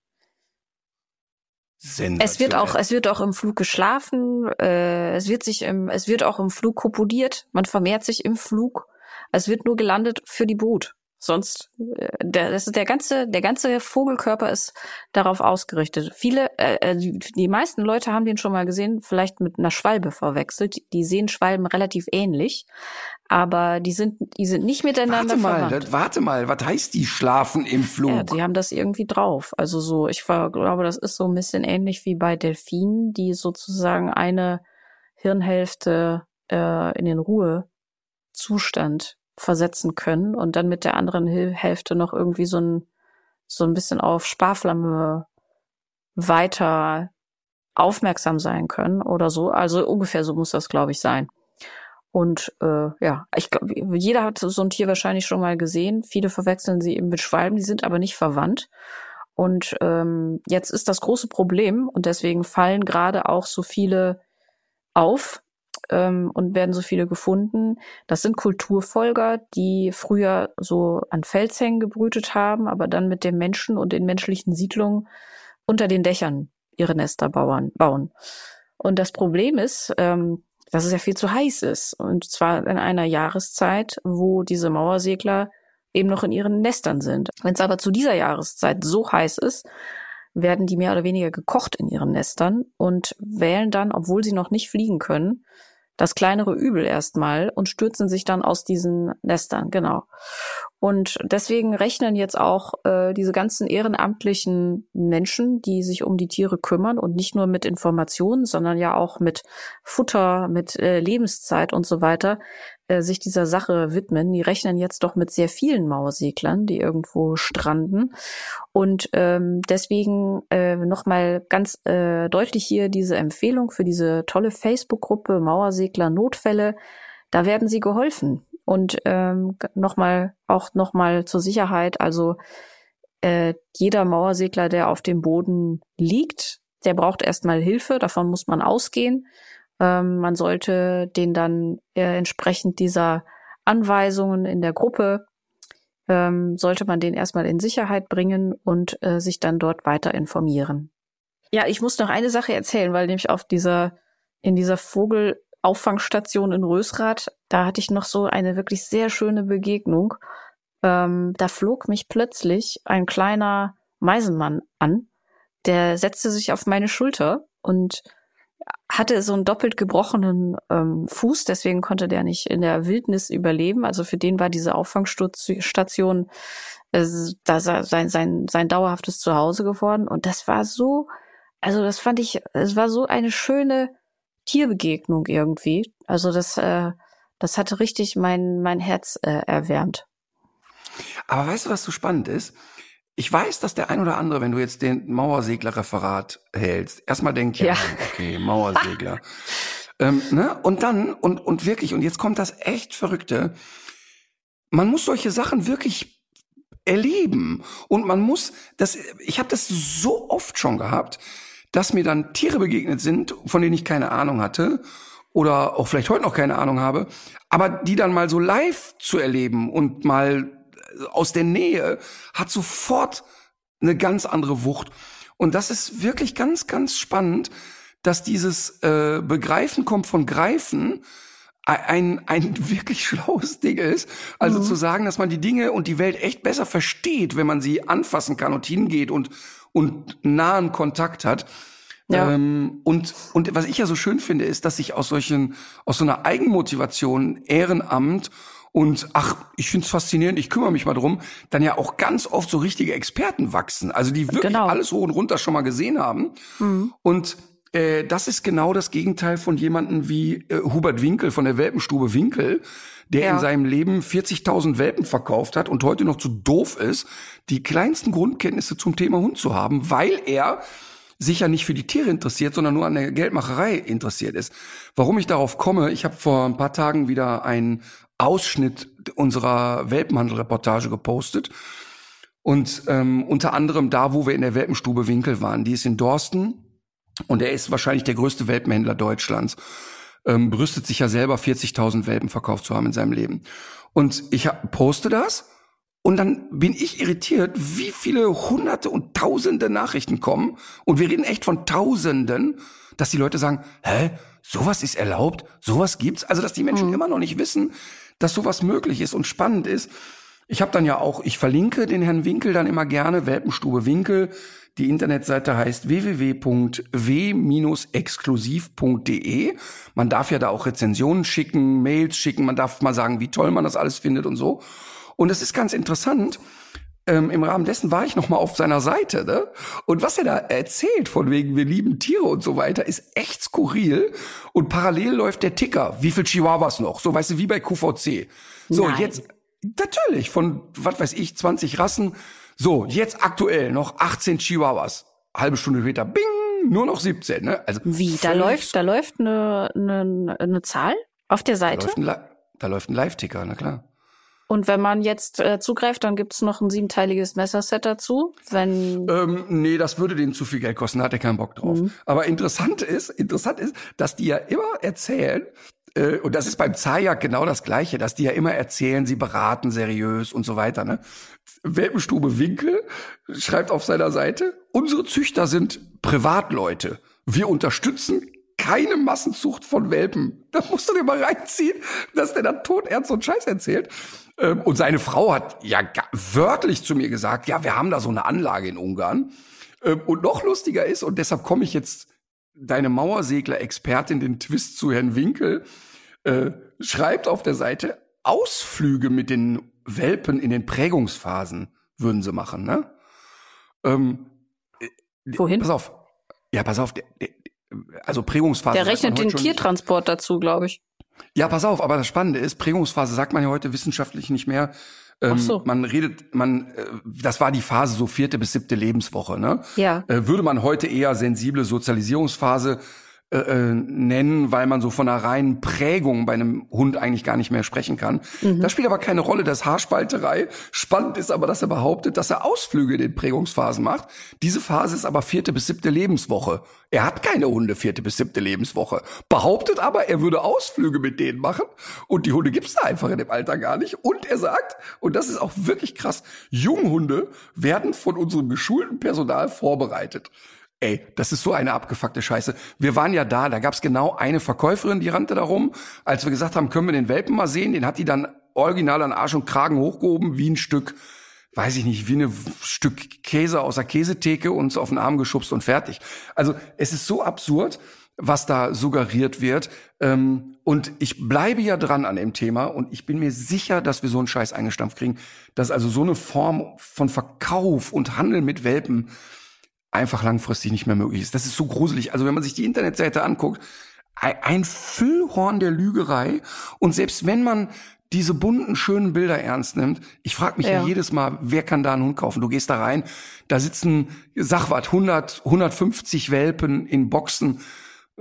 Speaker 3: Es wird auch, es wird auch im Flug geschlafen. Äh, es wird sich im, es wird auch im Flug kopuliert. Man vermehrt sich im Flug. Es wird nur gelandet für die Brut. Sonst, äh, der, das ist der ganze, der ganze Vogelkörper ist darauf ausgerichtet. Viele, äh, äh die meisten Leute haben den schon mal gesehen, vielleicht mit einer Schwalbe verwechselt. Die sehen Schwalben relativ ähnlich, aber die sind, die sind nicht miteinander
Speaker 2: warte mal,
Speaker 3: verwandt.
Speaker 2: Das, warte mal, was heißt die schlafen im Flug?
Speaker 3: Ja, die haben das irgendwie drauf. Also so, ich glaube, das ist so ein bisschen ähnlich wie bei Delfinen, die sozusagen eine Hirnhälfte äh, in den Ruhezustand versetzen können und dann mit der anderen Hälfte noch irgendwie so ein, so ein bisschen auf Sparflamme weiter aufmerksam sein können oder so. Also ungefähr so muss das, glaube ich, sein. Und äh, ja, ich glaube, jeder hat so ein Tier wahrscheinlich schon mal gesehen. Viele verwechseln sie eben mit Schwalben, die sind aber nicht verwandt. Und ähm, jetzt ist das große Problem und deswegen fallen gerade auch so viele auf, ähm, und werden so viele gefunden. Das sind Kulturfolger, die früher so an Felshängen gebrütet haben, aber dann mit den Menschen und den menschlichen Siedlungen unter den Dächern ihre Nester bauen. bauen. Und das Problem ist, ähm, dass es ja viel zu heiß ist. Und zwar in einer Jahreszeit, wo diese Mauersegler eben noch in ihren Nestern sind. Wenn es aber zu dieser Jahreszeit so heiß ist, werden die mehr oder weniger gekocht in ihren Nestern und wählen dann, obwohl sie noch nicht fliegen können, das kleinere Übel erstmal und stürzen sich dann aus diesen Nestern, genau. Und deswegen rechnen jetzt auch äh, diese ganzen ehrenamtlichen Menschen, die sich um die Tiere kümmern und nicht nur mit Informationen, sondern ja auch mit Futter, mit äh, Lebenszeit und so weiter, äh, sich dieser Sache widmen. Die rechnen jetzt doch mit sehr vielen Mauerseglern, die irgendwo stranden. Und ähm, deswegen äh, nochmal ganz äh, deutlich hier diese Empfehlung für diese tolle Facebook-Gruppe Mauersegler Notfälle. Da werden sie geholfen. Und ähm, nochmal, auch nochmal zur Sicherheit, also äh, jeder Mauersegler, der auf dem Boden liegt, der braucht erstmal Hilfe, davon muss man ausgehen. Ähm, man sollte den dann äh, entsprechend dieser Anweisungen in der Gruppe, ähm, sollte man den erstmal in Sicherheit bringen und äh, sich dann dort weiter informieren. Ja, ich muss noch eine Sache erzählen, weil nämlich auf dieser, in dieser Vogel, Auffangstation in Rösrath, da hatte ich noch so eine wirklich sehr schöne Begegnung. Ähm, da flog mich plötzlich ein kleiner Meisenmann an, der setzte sich auf meine Schulter und hatte so einen doppelt gebrochenen ähm, Fuß, deswegen konnte der nicht in der Wildnis überleben. Also für den war diese Auffangstation äh, da sein, sein, sein dauerhaftes Zuhause geworden. Und das war so, also das fand ich, es war so eine schöne Tierbegegnung irgendwie. Also das, äh, das hatte richtig mein, mein Herz äh, erwärmt.
Speaker 2: Aber weißt du, was so spannend ist? Ich weiß, dass der ein oder andere, wenn du jetzt den Mauersegler-Referat hältst, erstmal denkt, ja, ja. okay, Mauersegler. ähm, ne? Und dann, und, und wirklich, und jetzt kommt das echt Verrückte. Man muss solche Sachen wirklich erleben. Und man muss, das, ich habe das so oft schon gehabt, dass mir dann Tiere begegnet sind, von denen ich keine Ahnung hatte oder auch vielleicht heute noch keine Ahnung habe, aber die dann mal so live zu erleben und mal aus der Nähe hat sofort eine ganz andere Wucht. Und das ist wirklich ganz, ganz spannend, dass dieses äh, Begreifen kommt von Greifen ein, ein wirklich schlaues Ding ist. Also mhm. zu sagen, dass man die Dinge und die Welt echt besser versteht, wenn man sie anfassen kann und hingeht und, und nahen Kontakt hat. Ja. Ähm, und, und was ich ja so schön finde, ist, dass sich aus solchen, aus so einer Eigenmotivation, Ehrenamt und ach, ich find's faszinierend, ich kümmere mich mal drum, dann ja auch ganz oft so richtige Experten wachsen, also die wirklich genau. alles hoch und runter schon mal gesehen haben. Mhm. Und äh, das ist genau das Gegenteil von jemanden wie äh, Hubert Winkel von der Welpenstube Winkel, der ja. in seinem Leben 40.000 Welpen verkauft hat und heute noch zu doof ist, die kleinsten Grundkenntnisse zum Thema Hund zu haben, weil er sich ja nicht für die Tiere interessiert, sondern nur an der Geldmacherei interessiert ist. Warum ich darauf komme, ich habe vor ein paar Tagen wieder einen Ausschnitt unserer Welpenhandel-Reportage gepostet. Und ähm, unter anderem da, wo wir in der Welpenstube Winkel waren. Die ist in Dorsten und er ist wahrscheinlich der größte Welpenhändler Deutschlands ähm, brüstet sich ja selber 40.000 Welpen verkauft zu haben in seinem Leben. Und ich hab, poste das und dann bin ich irritiert, wie viele hunderte und tausende Nachrichten kommen. Und wir reden echt von Tausenden, dass die Leute sagen, hä, sowas ist erlaubt, sowas gibt's. Also, dass die Menschen mhm. immer noch nicht wissen, dass sowas möglich ist und spannend ist. Ich habe dann ja auch, ich verlinke den Herrn Winkel dann immer gerne, Welpenstube Winkel. Die Internetseite heißt www.w-exklusiv.de. Man darf ja da auch Rezensionen schicken, Mails schicken, man darf mal sagen, wie toll man das alles findet und so. Und es ist ganz interessant, ähm, im Rahmen dessen war ich noch mal auf seiner Seite, ne? Und was er da erzählt, von wegen wir lieben Tiere und so weiter, ist echt skurril. Und parallel läuft der Ticker. Wie viel Chihuahuas noch? So, weißt du, wie bei QVC. So, Nein. jetzt, natürlich, von, was weiß ich, 20 Rassen. So, jetzt aktuell noch 18 Chihuahuas. Halbe Stunde später, bing, nur noch 17, ne?
Speaker 3: Also Wie, da läuft, da läuft eine, eine, eine Zahl auf der Seite?
Speaker 2: Da läuft ein, da läuft ein Live-Ticker, na klar.
Speaker 3: Und wenn man jetzt äh, zugreift, dann gibt's noch ein siebenteiliges Messerset dazu. Wenn
Speaker 2: ähm, nee, das würde denen zu viel Geld kosten, da hat er keinen Bock drauf. Mhm. Aber interessant ist, interessant ist, dass die ja immer erzählen, Äh, und das ist beim Zajak genau das Gleiche, dass die ja immer erzählen, sie beraten seriös und so weiter. Ne? Welpenstube Winkel schreibt auf seiner Seite, unsere Züchter sind Privatleute. Wir unterstützen keine Massenzucht von Welpen. Da musst du dir mal reinziehen, dass der da tot ernst und Scheiß erzählt. Ähm, und seine Frau hat ja wörtlich zu mir gesagt, ja, wir haben da so eine Anlage in Ungarn. Ähm, und noch lustiger ist, und deshalb komme ich jetzt deine Mauersegler-Expertin den Twist zu Herrn Winkel, äh, schreibt auf der Seite, Ausflüge mit den Welpen in den Prägungsphasen würden sie machen, ne? Ähm,
Speaker 3: äh, Wohin?
Speaker 2: Pass auf. Ja, pass auf. Der, der, also Prägungsphase.
Speaker 3: Der rechnet den Tiertransport dazu, glaube ich.
Speaker 2: Ja, pass auf, aber das Spannende ist, Prägungsphase sagt man ja heute wissenschaftlich nicht mehr. Ähm, Ach so. Man redet, man, äh, das war die Phase so vierte bis siebte Lebenswoche, ne?
Speaker 3: Ja.
Speaker 2: Äh, würde man heute eher sensible Sozialisierungsphase äh, äh, nennen, weil man so von einer reinen Prägung bei einem Hund eigentlich gar nicht mehr sprechen kann. Mhm. Das spielt aber keine Rolle, das Haarspalterei. Spannend ist aber, dass er behauptet, dass er Ausflüge in den Prägungsphasen macht. Diese Phase ist aber vierte bis siebte Lebenswoche. Er hat keine Hunde vierte bis siebte Lebenswoche. Behauptet aber, er würde Ausflüge mit denen machen und die Hunde gibt's da einfach in dem Alter gar nicht. Und er sagt, und das ist auch wirklich krass, Junghunde werden von unserem geschulten Personal vorbereitet. Ey, das ist so eine abgefuckte Scheiße. Wir waren ja da, da gab's genau eine Verkäuferin, die rannte da rum. Als wir gesagt haben, können wir den Welpen mal sehen, den hat die dann original an Arsch und Kragen hochgehoben, wie ein Stück, weiß ich nicht, wie ein Stück Käse aus der Käsetheke uns auf den Arm geschubst und fertig. Also es ist so absurd, was da suggeriert wird. Ähm, und ich bleibe ja dran an dem Thema und ich bin mir sicher, dass wir so einen Scheiß eingestampft kriegen, dass also so eine Form von Verkauf und Handel mit Welpen einfach langfristig nicht mehr möglich ist. Das ist so gruselig. Also wenn man sich die Internetseite anguckt, ein Füllhorn der Lügerei. Und selbst wenn man diese bunten, schönen Bilder ernst nimmt, ich frage mich ja. ja. jedes Mal, wer kann da einen Hund kaufen? Du gehst da rein, da sitzen, sag was, 100, 150 Welpen in Boxen.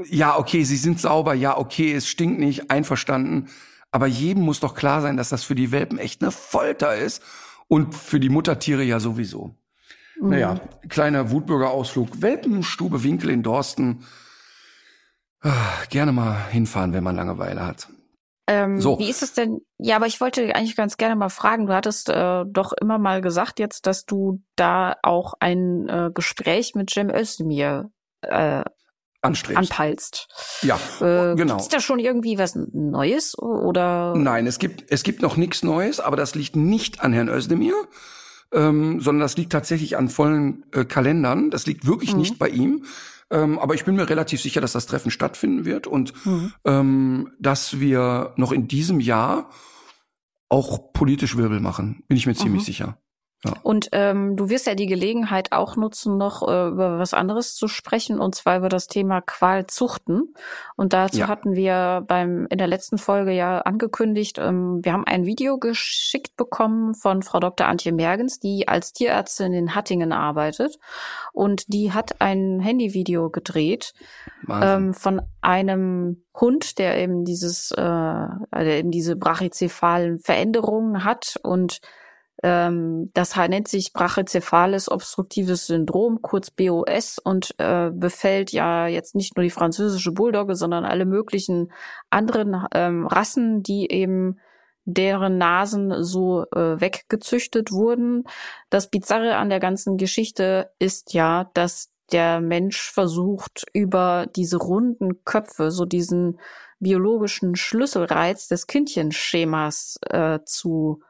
Speaker 2: Ja, okay, sie sind sauber, ja, okay, es stinkt nicht, einverstanden. Aber jedem muss doch klar sein, dass das für die Welpen echt eine Folter ist und für die Muttertiere ja sowieso. Mhm. Naja, kleiner Wutbürger-Ausflug. Welpenstube Winkel in Dorsten. Ah, gerne mal hinfahren, wenn man Langeweile hat.
Speaker 3: Ähm, so. Wie ist es denn? Ja, aber ich wollte eigentlich ganz gerne mal fragen. Du hattest äh, doch immer mal gesagt jetzt, dass du da auch ein äh, Gespräch mit Cem Özdemir äh,
Speaker 2: Anstrebst.
Speaker 3: anpeilst.
Speaker 2: Ja, äh, genau.
Speaker 3: Ist da schon irgendwie was Neues oder?
Speaker 2: Nein, es gibt es gibt noch nichts Neues, aber das liegt nicht an Herrn Özdemir, ähm, sondern das liegt tatsächlich an vollen äh, Kalendern. Das liegt wirklich mhm. nicht bei ihm. Ähm, aber ich bin mir relativ sicher, dass das Treffen stattfinden wird und mhm. ähm, dass wir noch in diesem Jahr auch politisch Wirbel machen. Bin ich mir ziemlich mhm. sicher.
Speaker 3: Ja. Und ähm, du wirst ja die Gelegenheit auch nutzen, noch äh, über was anderes zu sprechen, und zwar über das Thema Qualzuchten. Und dazu ja. hatten wir beim in der letzten Folge ja angekündigt, ähm, wir haben ein Video geschickt bekommen von Frau Dr. Antje Mergens, die als Tierärztin in Hattingen arbeitet. Und die hat ein Handyvideo gedreht ähm, von einem Hund, der eben dieses, äh, der eben diese brachycephalen Veränderungen hat und das nennt sich brachycephales obstruktives Syndrom, kurz BOS, und äh, befällt ja jetzt nicht nur die französische Bulldogge, sondern alle möglichen anderen ähm, Rassen, die eben deren Nasen so äh, weggezüchtet wurden. Das Bizarre an der ganzen Geschichte ist ja, dass der Mensch versucht, über diese runden Köpfe so diesen biologischen Schlüsselreiz des Kindchenschemas äh, zu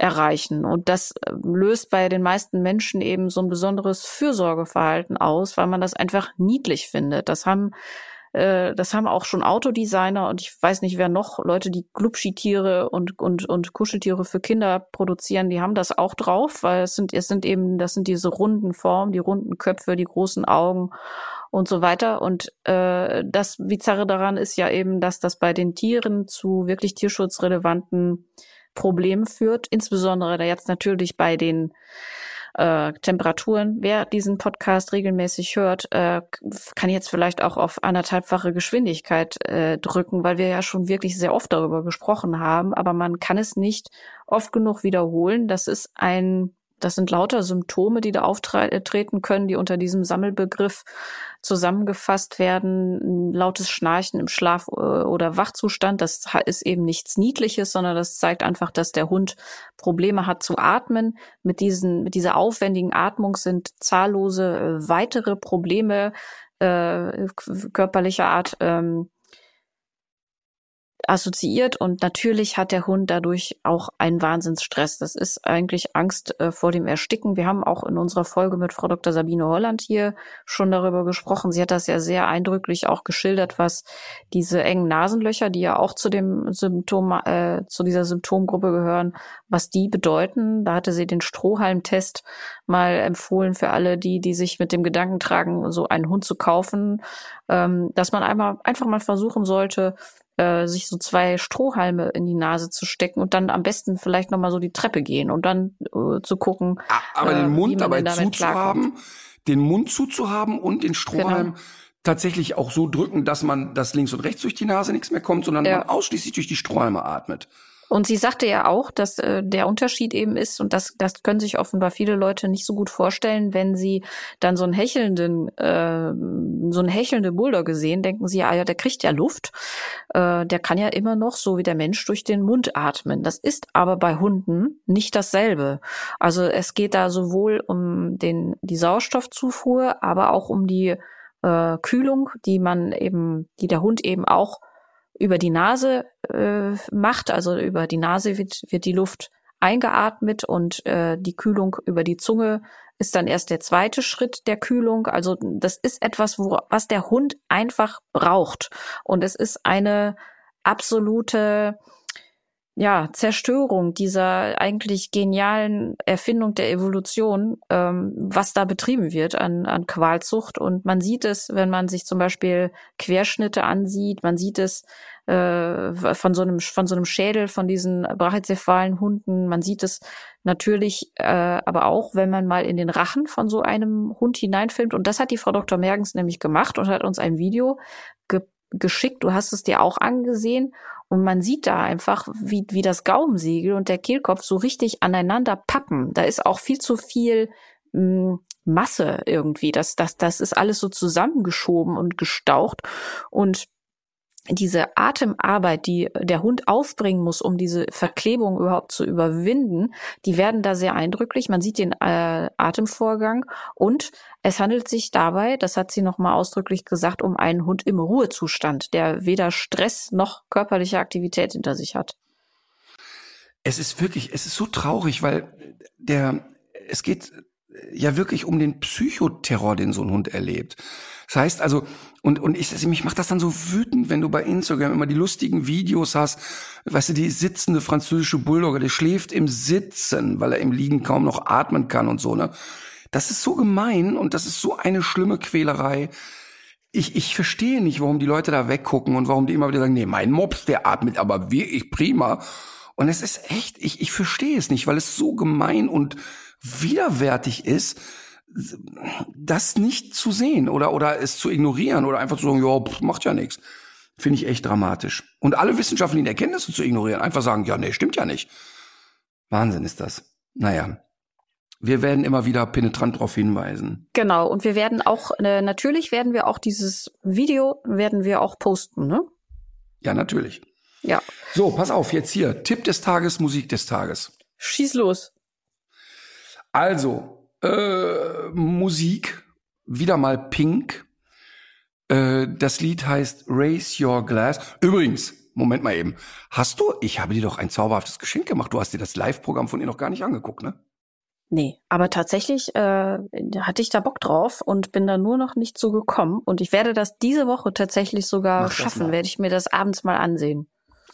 Speaker 3: erreichen. Und das äh, löst bei den meisten Menschen eben so ein besonderes Fürsorgeverhalten aus, weil man das einfach niedlich findet. Das haben äh, das haben auch schon Autodesigner und ich weiß nicht, wer noch, Leute, die Glubschi-Tiere und, und, und Kuscheltiere für Kinder produzieren, die haben das auch drauf, weil es sind, es sind eben, das sind diese runden Formen, die runden Köpfe, die großen Augen und so weiter. Und äh, das Bizarre daran ist ja eben, dass das bei den Tieren zu wirklich tierschutzrelevanten Problem führt, insbesondere da jetzt natürlich bei den äh, Temperaturen. Wer diesen Podcast regelmäßig hört, äh, kann jetzt vielleicht auch auf anderthalbfache Geschwindigkeit äh, drücken, weil wir ja schon wirklich sehr oft darüber gesprochen haben, aber man kann es nicht oft genug wiederholen. Das ist ein das sind lauter Symptome, die da auftreten können, die unter diesem Sammelbegriff zusammengefasst werden. Ein lautes Schnarchen im Schlaf- äh, oder Wachzustand, das ist eben nichts Niedliches, sondern das zeigt einfach, dass der Hund Probleme hat zu atmen. Mit diesen, mit dieser aufwendigen Atmung sind zahllose äh, weitere Probleme äh, körperlicher Art ähm, assoziiert und natürlich hat der Hund dadurch auch einen Wahnsinnsstress. Das ist eigentlich Angst äh, vor dem Ersticken. Wir haben auch in unserer Folge mit Frau Dr. Sabine Holland hier schon darüber gesprochen. Sie hat das ja sehr eindrücklich auch geschildert, was diese engen Nasenlöcher, die ja auch zu dem Symptom, äh, zu dieser Symptomgruppe gehören, was die bedeuten. Da hatte sie den Strohhalmtest mal empfohlen für alle, die, die sich mit dem Gedanken tragen, so einen Hund zu kaufen, ähm, dass man einmal einfach mal versuchen sollte, äh, sich so zwei Strohhalme in die Nase zu stecken und dann am besten vielleicht nochmal so die Treppe gehen und dann äh, zu gucken.
Speaker 2: Aber äh, den Mund dabei zuzuhaben, den Mund zuzuhaben und den Strohhalm genau. tatsächlich auch so drücken, dass man das links und rechts durch die Nase nichts mehr kommt, sondern ja. man ausschließlich durch die Strohhalme atmet.
Speaker 3: Und sie sagte ja auch, dass äh, der Unterschied eben ist, und das, das können sich offenbar viele Leute nicht so gut vorstellen, wenn sie dann so einen hechelnden, äh, so einen hechelnde Bulldogge sehen, denken sie, ah ja, der kriegt ja Luft. Äh, der kann ja immer noch, so wie der Mensch, durch den Mund atmen. Das ist aber bei Hunden nicht dasselbe. Also es geht da sowohl um den, die Sauerstoffzufuhr, aber auch um die äh, Kühlung, die man eben, die der Hund eben auch über die Nase äh, macht. Also über die Nase wird, wird die Luft eingeatmet und äh, die Kühlung über die Zunge ist dann erst der zweite Schritt der Kühlung. Also das ist etwas, wo, was der Hund einfach braucht. Und es ist eine absolute ja, Zerstörung dieser eigentlich genialen Erfindung der Evolution, ähm, was da betrieben wird an, an Qualzucht. Und man sieht es, wenn man sich zum Beispiel Querschnitte ansieht, man sieht es äh, von so einem von so einem Schädel von diesen brachycephalen Hunden. Man sieht es natürlich, äh, aber auch, wenn man mal in den Rachen von so einem Hund hineinfilmt. Und das hat die Frau Dr. Mergens nämlich gemacht und hat uns ein Video ge geschickt. Du hast es dir auch angesehen. Und man sieht da einfach, wie, wie das Gaumensegel und der Kehlkopf so richtig aneinander pappen. Da ist auch viel zu viel mh, hm, Masse irgendwie. Das, das, das ist alles so zusammengeschoben und gestaucht. Und diese Atemarbeit, die der Hund aufbringen muss, um diese Verklebung überhaupt zu überwinden, die werden da sehr eindrücklich. Man sieht den äh, Atemvorgang und es handelt sich dabei, das hat sie nochmal ausdrücklich gesagt, um einen Hund im Ruhezustand, der weder Stress noch körperliche Aktivität hinter sich hat.
Speaker 2: Es ist wirklich, es ist so traurig, weil der, es geht ja wirklich um den Psychoterror, den so ein Hund erlebt. Das heißt also, und, und ich, also mich macht das dann so wütend, wenn du bei Instagram immer die lustigen Videos hast, weißt du, die sitzende französische Bulldogge, der schläft im Sitzen, weil er im Liegen kaum noch atmen kann und so, ne? Das ist so gemein und das ist so eine schlimme Quälerei. Ich, ich verstehe nicht, warum die Leute da weggucken und warum die immer wieder sagen, nee, mein Mops, der atmet aber wirklich prima. Und es ist echt, ich, ich verstehe es nicht, weil es so gemein und widerwärtig ist, das nicht zu sehen oder, oder es zu ignorieren oder einfach zu sagen, ja, pff, macht ja nichts. Finde ich echt dramatisch. Und alle wissenschaftlichen Erkenntnisse zu ignorieren, einfach sagen, ja, nee, stimmt ja nicht. Wahnsinn ist das. Naja. Wir werden immer wieder penetrant darauf hinweisen.
Speaker 3: Genau. Und wir werden auch, äh, natürlich werden wir auch dieses Video, werden wir auch posten, ne?
Speaker 2: Ja, natürlich.
Speaker 3: Ja.
Speaker 2: So, pass auf, jetzt hier. Tipp des Tages, Musik des Tages.
Speaker 3: Schieß los.
Speaker 2: Also, äh, Musik, wieder mal Pink. Äh, das Lied heißt Raise Your Glass. Übrigens, Moment mal eben. Hast du, ich habe dir doch ein zauberhaftes Geschenk gemacht. Du hast dir das Live-Programm von ihr noch gar nicht angeguckt, ne?
Speaker 3: Nee, aber tatsächlich äh, hatte ich da Bock drauf und bin da nur noch nicht so gekommen. Und ich werde das diese Woche tatsächlich sogar Mach schaffen, werde ich mir das abends mal ansehen.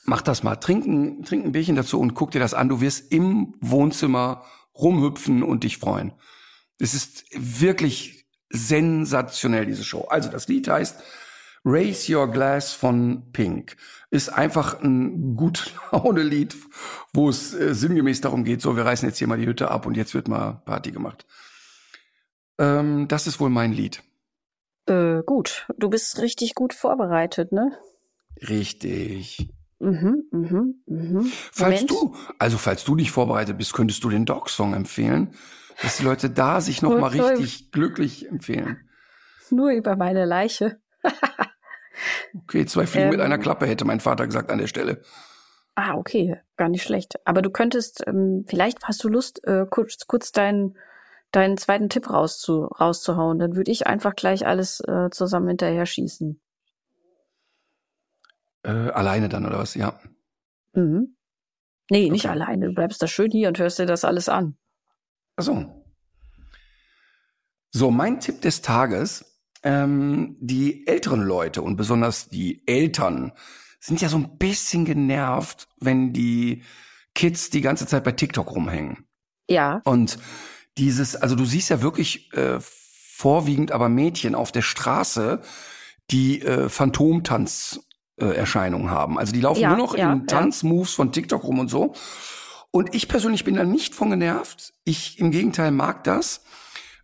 Speaker 2: Mach das mal, trink ein, trink ein Bierchen dazu und guck dir das an. Du wirst im Wohnzimmer rumhüpfen und dich freuen. Es ist wirklich sensationell, diese Show. Also das Lied heißt Raise Your Glass von Pink. Ist einfach ein gut Laune Lied, wo es äh, sinngemäß darum geht, so wir reißen jetzt hier mal die Hütte ab und jetzt wird mal Party gemacht. Ähm, das ist wohl mein Lied.
Speaker 3: Äh, gut, du bist richtig gut vorbereitet, ne?
Speaker 2: Richtig.
Speaker 3: Mhm, mhm, mhm.
Speaker 2: Falls
Speaker 3: Moment.
Speaker 2: du, also falls du nicht vorbereitet bist, könntest du den Dog-Song empfehlen, dass die Leute da sich noch mal
Speaker 3: Voll, voll.
Speaker 2: richtig glücklich empfehlen.
Speaker 3: Nur über meine Leiche.
Speaker 2: Okay, zwei Fliegen mit
Speaker 3: Ähm.
Speaker 2: einer Klappe, hätte mein Vater gesagt an der Stelle.
Speaker 3: Ah, okay, gar nicht schlecht. Aber du könntest, ähm, vielleicht hast du Lust, äh, kurz, kurz deinen, deinen zweiten Tipp rauszu, rauszuhauen. Dann würde ich einfach gleich alles äh, zusammen hinterher schießen.
Speaker 2: Äh, alleine dann, oder was? Ja.
Speaker 3: Mhm. Nee, nicht
Speaker 2: Okay.
Speaker 3: alleine. Du bleibst da schön hier und hörst dir das alles an.
Speaker 2: Ach so. So, mein Tipp des Tages. Ähm, die älteren Leute und besonders die Eltern sind ja so ein bisschen genervt, wenn die Kids die ganze Zeit bei TikTok rumhängen.
Speaker 3: Ja,
Speaker 2: Und dieses, also du siehst ja wirklich äh, vorwiegend aber Mädchen auf der Straße, die äh, Phantomtanz-Erscheinungen haben. Also die laufen
Speaker 3: Ja,
Speaker 2: nur noch
Speaker 3: ja,
Speaker 2: in
Speaker 3: ja.
Speaker 2: Tanzmoves von TikTok rum und so. Und ich persönlich bin da nicht von genervt. Ich im Gegenteil mag das.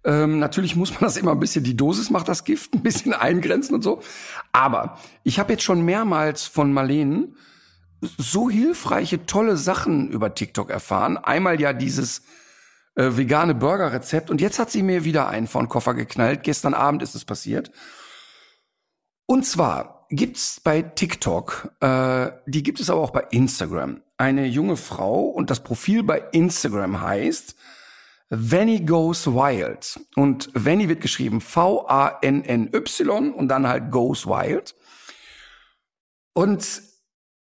Speaker 2: Ähm, natürlich muss man das immer ein bisschen, die Dosis macht das Gift, ein bisschen eingrenzen und so. Aber ich habe jetzt schon mehrmals von Marlene so hilfreiche, tolle Sachen über TikTok erfahren. Einmal ja dieses äh, vegane Burger-Rezept und jetzt hat sie mir wieder einen vor den Koffer geknallt. Gestern Abend ist es passiert. Und zwar gibt's bei TikTok, äh, die gibt es aber auch bei Instagram, eine junge Frau und das Profil bei Instagram heißt Vanny Goes Wild. Und Vanny wird geschrieben V-A-N-N-Y und dann halt Goes Wild. Und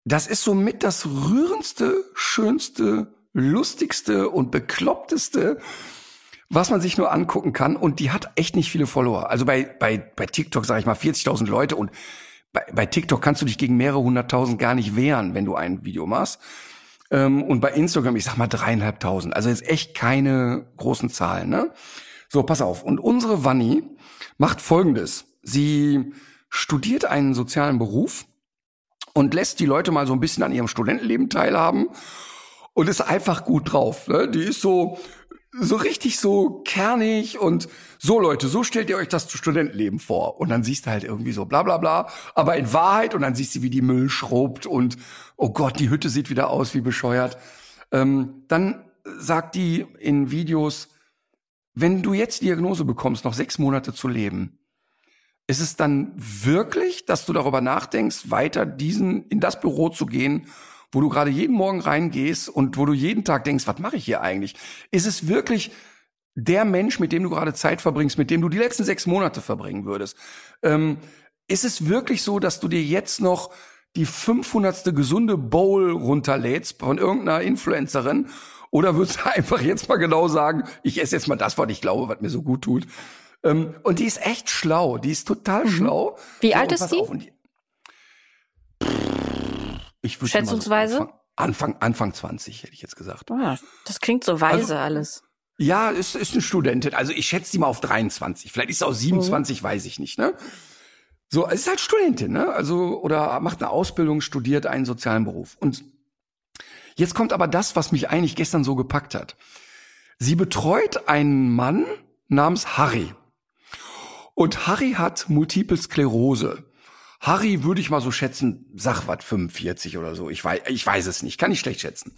Speaker 2: das ist somit das rührendste, schönste, lustigste und bekloppteste, was man sich nur angucken kann. Und die hat echt nicht viele Follower. Also bei, bei, bei TikTok sage ich mal 40.000 Leute und bei, bei TikTok kannst du dich gegen mehrere hunderttausend gar nicht wehren, wenn du ein Video machst. Ähm, und bei Instagram, ich sag mal dreieinhalbtausend. Also jetzt echt keine großen Zahlen, ne? So, pass auf. Und unsere Vanni macht Folgendes. Sie studiert einen sozialen Beruf und lässt die Leute mal so ein bisschen an ihrem Studentenleben teilhaben und ist einfach gut drauf. Ne? Die ist so so richtig so kernig und so Leute, so stellt ihr euch das Studentenleben vor. Und dann siehst du halt irgendwie so bla bla bla. Aber in Wahrheit, und dann siehst du, wie die Müll schrubbt und oh Gott, die Hütte sieht wieder aus wie bescheuert. Ähm, dann sagt die in Videos, wenn du jetzt Diagnose bekommst, noch sechs Monate zu leben, ist es dann wirklich, dass du darüber nachdenkst, weiter diesen in das Büro zu gehen, wo du gerade jeden Morgen reingehst und wo du jeden Tag denkst, was mache ich hier eigentlich? Ist es wirklich der Mensch, mit dem du gerade Zeit verbringst, mit dem du die letzten sechs Monate verbringen würdest? Ähm, ist es wirklich so, dass du dir jetzt noch die 500. gesunde Bowl runterlädst von irgendeiner Influencerin? Oder würdest du einfach jetzt mal genau sagen, ich esse jetzt mal das, was ich glaube, was mir so gut tut? Ähm, und die ist echt schlau. Die ist total schlau.
Speaker 3: Mhm. Wie
Speaker 2: So,
Speaker 3: alt ist die?
Speaker 2: auf, ich würde
Speaker 3: Schätzungsweise?
Speaker 2: So Anfang, Anfang, Anfang 20, hätte ich jetzt gesagt.
Speaker 3: Ah, das klingt so weise
Speaker 2: Also-
Speaker 3: alles.
Speaker 2: Ja, ist, ist eine Studentin. Also ich schätze die mal auf 23. Vielleicht ist sie auch 27,
Speaker 3: Mhm.
Speaker 2: weiß ich nicht, ne? So, es ist halt Studentin, ne? Also, oder macht eine Ausbildung, studiert einen sozialen Beruf. Und jetzt kommt aber das, was mich eigentlich gestern so gepackt hat. Sie betreut einen Mann namens Harry. Und Harry hat Multiple Sklerose. Harry würde ich mal so schätzen, sag was, 45 oder so. Ich weiß, ich weiß es nicht, kann ich schlecht schätzen.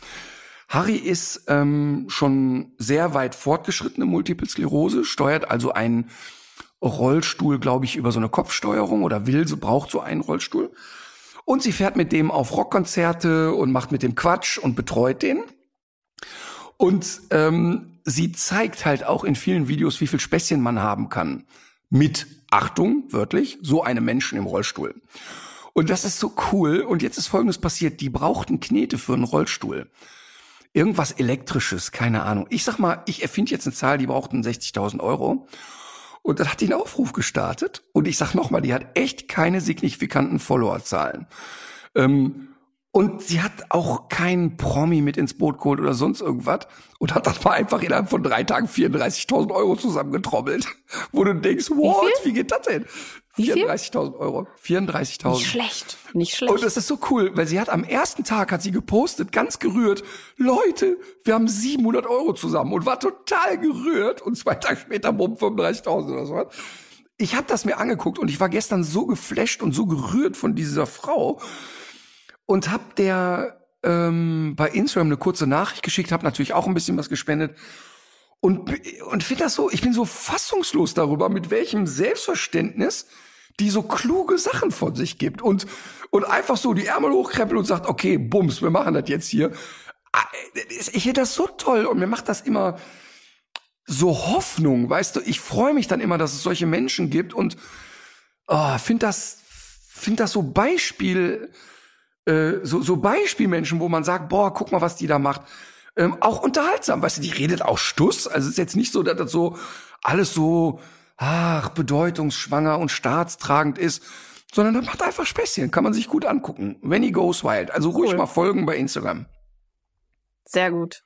Speaker 2: Harry ist ähm, schon sehr weit fortgeschrittene Multiple Sklerose, steuert also einen Rollstuhl, glaube ich, über so eine Kopfsteuerung oder will, so braucht so einen Rollstuhl. Und sie fährt mit dem auf Rockkonzerte und macht mit dem Quatsch und betreut den. Und ähm, sie zeigt halt auch in vielen Videos, wie viel Späßchen man haben kann. Mit, Achtung, wörtlich, so einem Menschen im Rollstuhl. Und das ist so cool. Und jetzt ist Folgendes passiert. Die brauchten Knete für einen Rollstuhl. Irgendwas Elektrisches, keine Ahnung. Ich sag mal, ich erfinde jetzt eine Zahl, die brauchten 60.000 Euro. Und dann hat die einen Aufruf gestartet. Und ich sag nochmal, die hat echt keine signifikanten Followerzahlen. Ähm, und sie hat auch keinen Promi mit ins Boot geholt oder sonst irgendwas. Und hat das mal einfach innerhalb von drei Tagen 34.000 Euro zusammengetrommelt. Wo du denkst, what, wie, geht das denn?
Speaker 3: Wie viel?
Speaker 2: 34.000 Euro. 34.000.
Speaker 3: Nicht schlecht, nicht schlecht.
Speaker 2: Und das ist so cool, weil sie hat am ersten Tag hat sie gepostet, ganz gerührt, Leute, wir haben 700 Euro zusammen und war total gerührt und zwei Tage später bumm 35.000 oder so. Ich habe das mir angeguckt und ich war gestern so geflasht und so gerührt von dieser Frau. Und hab der ähm, bei Instagram eine kurze Nachricht geschickt, habe natürlich auch ein bisschen was gespendet. Und und finde das so, ich bin so fassungslos darüber, mit welchem Selbstverständnis die so kluge Sachen von sich gibt. Und und einfach so die Ärmel hochkrempelt und sagt, okay, bums, wir machen das jetzt hier. Ah, ich finde das so toll und mir macht das immer so Hoffnung, weißt du, ich freue mich dann immer, dass es solche Menschen gibt und oh, finde das finde das so Beispiel äh, so so Beispielmenschen, wo man sagt, boah, guck mal, was die da macht. Ähm, auch unterhaltsam, weißt du, die redet auch Stuss, also es ist jetzt nicht so, dass das so alles so ach, bedeutungsschwanger und staatstragend ist, sondern das macht einfach Späßchen, kann man sich gut angucken. When he goes wild. Also ruhig
Speaker 3: Cool.
Speaker 2: mal folgen bei Instagram.
Speaker 3: Sehr gut.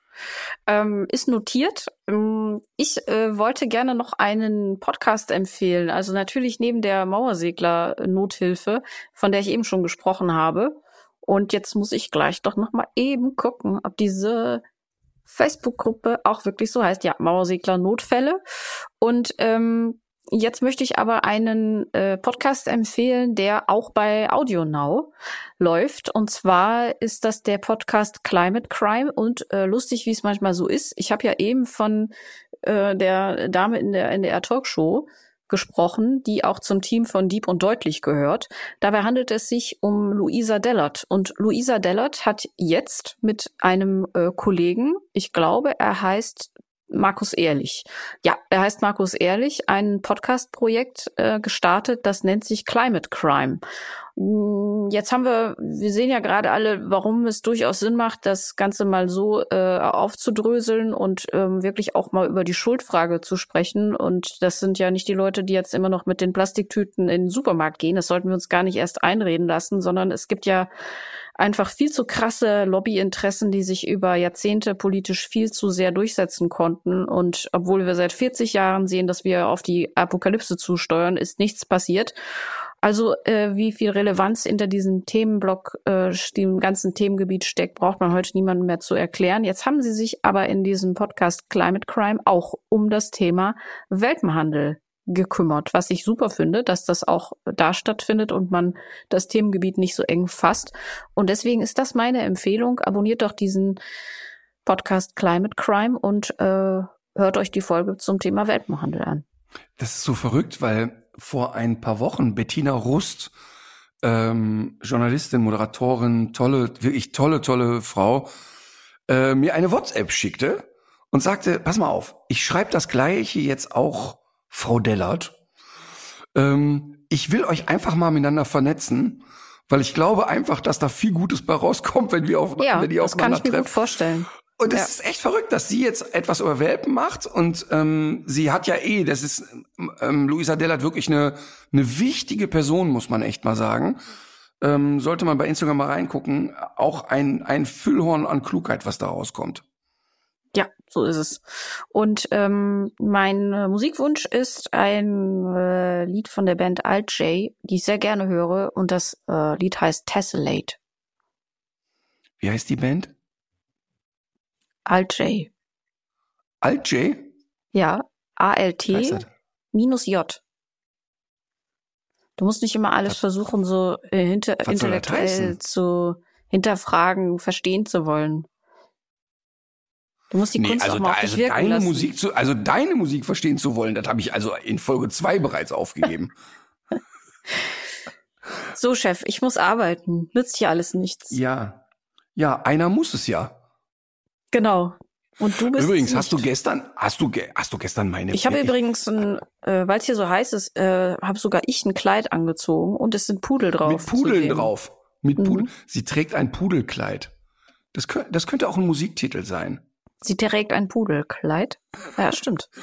Speaker 3: Ähm, ist notiert. Ähm, Ich äh, wollte gerne noch einen Podcast empfehlen. Also natürlich neben der Mauersegler-Nothilfe, von der ich eben schon gesprochen habe. Und jetzt muss ich gleich doch noch mal eben gucken, ob diese Facebook-Gruppe auch wirklich so heißt. Ja, Mauersegler Notfälle. Und ähm, jetzt möchte ich aber einen äh, Podcast empfehlen, der auch bei AudioNow läuft. Und zwar ist das der Podcast Climate Crime. Und äh, lustig, wie es manchmal so ist, ich habe ja eben von äh, der Dame in der NDR Talkshow gesprochen, die auch zum Team von Dieb und Deutlich gehört. Dabei handelt es sich um Luisa Dellert. Und Luisa Dellert hat jetzt mit einem äh, Kollegen, ich glaube, er heißt Markus Ehrlich. Ja, er heißt Markus Ehrlich, ein Podcast-Projekt äh, gestartet, das nennt sich Climate Crime. Mm, Jetzt haben wir, wir sehen ja gerade alle, warum es durchaus Sinn macht, das Ganze mal so äh, aufzudröseln und ähm, wirklich auch mal über die Schuldfrage zu sprechen. Und das sind ja nicht die Leute, die jetzt immer noch mit den Plastiktüten in den Supermarkt gehen. Das sollten wir uns gar nicht erst einreden lassen, sondern es gibt ja einfach viel zu krasse Lobbyinteressen, die sich über Jahrzehnte politisch viel zu sehr durchsetzen konnten. Und obwohl wir seit 40 Jahren sehen, dass wir auf die Apokalypse zusteuern, ist nichts passiert. Also äh, wie viel Relevanz hinter diesem Themenblock, äh, dem ganzen Themengebiet steckt, braucht man heute niemandem mehr zu erklären. Jetzt haben sie sich aber in diesem Podcast Climate Crime auch um das Thema Welpenhandel gekümmert, was ich super finde, dass das auch da stattfindet und man das Themengebiet nicht so eng fasst. Und deswegen ist das meine Empfehlung. Abonniert doch diesen Podcast Climate Crime und äh, hört euch die Folge zum Thema Welpenhandel an.
Speaker 2: Das ist so verrückt, weil vor ein paar Wochen Bettina Rust, ähm, Journalistin, Moderatorin, tolle, wirklich tolle, tolle Frau, äh, mir eine WhatsApp schickte und sagte, pass mal auf, ich schreibe das gleiche jetzt auch Frau Dellert. Ähm, ich will euch einfach mal miteinander vernetzen, weil ich glaube einfach, dass da viel Gutes bei rauskommt, wenn wir auf,
Speaker 3: Ja,
Speaker 2: wenn die
Speaker 3: das kann ich mir
Speaker 2: aufeinander
Speaker 3: gut vorstellen.
Speaker 2: Und es
Speaker 3: Ja.
Speaker 2: ist echt verrückt, dass sie jetzt etwas über Welpen macht und ähm, sie hat ja eh, das ist ähm, Luisa Dellert wirklich eine eine wichtige Person, muss man echt mal sagen. Ähm, sollte man bei Instagram mal reingucken, auch ein ein Füllhorn an Klugheit, was da rauskommt.
Speaker 3: Ja, so ist es. Und ähm, mein äh, Musikwunsch ist ein äh, Lied von der Band Alt J, die ich sehr gerne höre. Und das äh, Lied heißt Tessellate.
Speaker 2: Wie heißt die Band?
Speaker 3: Alt J.
Speaker 2: Alt J?
Speaker 3: Ja, A-L-T minus J. Du musst nicht immer alles
Speaker 2: Was-
Speaker 3: versuchen, so äh, hinter, intellektuell zu hinterfragen, verstehen zu wollen. Du musst die Kunst auch mal auf dich
Speaker 2: also
Speaker 3: wirken
Speaker 2: deine
Speaker 3: lassen.
Speaker 2: Musik zu, also deine Musik verstehen zu wollen, das habe ich also in Folge zwei bereits aufgegeben.
Speaker 3: So, Chef, ich muss arbeiten. Nützt hier alles nichts.
Speaker 2: ja. Ja, einer muss es ja.
Speaker 3: Genau. Und du bist
Speaker 2: Übrigens, hast du gestern, hast du, ge- hast du gestern meine
Speaker 3: Ich habe übrigens, ein, äh, weil es hier so heiß ist, äh, habe sogar ich ein Kleid angezogen und es sind Pudel drauf.
Speaker 2: Mit Pudeln drauf. Mit
Speaker 3: Mhm.
Speaker 2: Pudel. Sie trägt ein Pudelkleid. Das, kö das könnte auch ein Musiktitel sein.
Speaker 3: Sie trägt ein Pudelkleid. Ja, stimmt.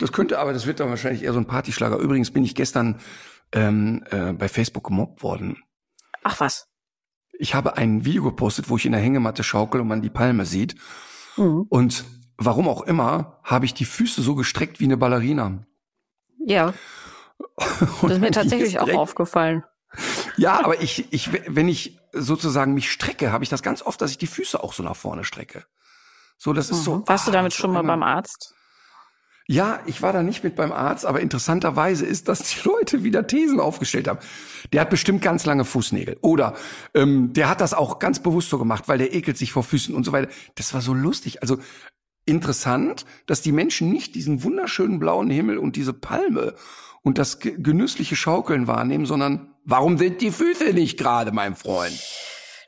Speaker 2: Das könnte, aber das wird dann wahrscheinlich eher so ein Partyschlager. Übrigens bin ich gestern ähm, äh, bei Facebook gemobbt worden.
Speaker 3: Ach was.
Speaker 2: Ich habe ein Video gepostet, wo ich in der Hängematte schaukel und man die Palme sieht.
Speaker 3: Mhm.
Speaker 2: Und warum auch immer, habe ich die Füße so gestreckt wie eine Ballerina.
Speaker 3: Ja, das ist mir tatsächlich auch aufgefallen.
Speaker 2: Ja, aber ich, ich, wenn ich sozusagen mich strecke, habe ich das ganz oft, dass ich die Füße auch so nach vorne strecke. So, das ist so.
Speaker 3: Mhm. Warst du
Speaker 2: ah,
Speaker 3: damit
Speaker 2: so
Speaker 3: schon mal beim Arzt?
Speaker 2: Ja, ich war da nicht mit beim Arzt, aber interessanterweise ist, dass die Leute wieder Thesen aufgestellt haben. Der hat bestimmt ganz lange Fußnägel. Oder ähm, der hat das auch ganz bewusst so gemacht, weil der ekelt sich vor Füßen und so weiter. Das war so lustig. Also interessant, dass die Menschen nicht diesen wunderschönen blauen Himmel und diese Palme und das genüssliche Schaukeln wahrnehmen, sondern warum sind die Füße nicht gerade, mein Freund?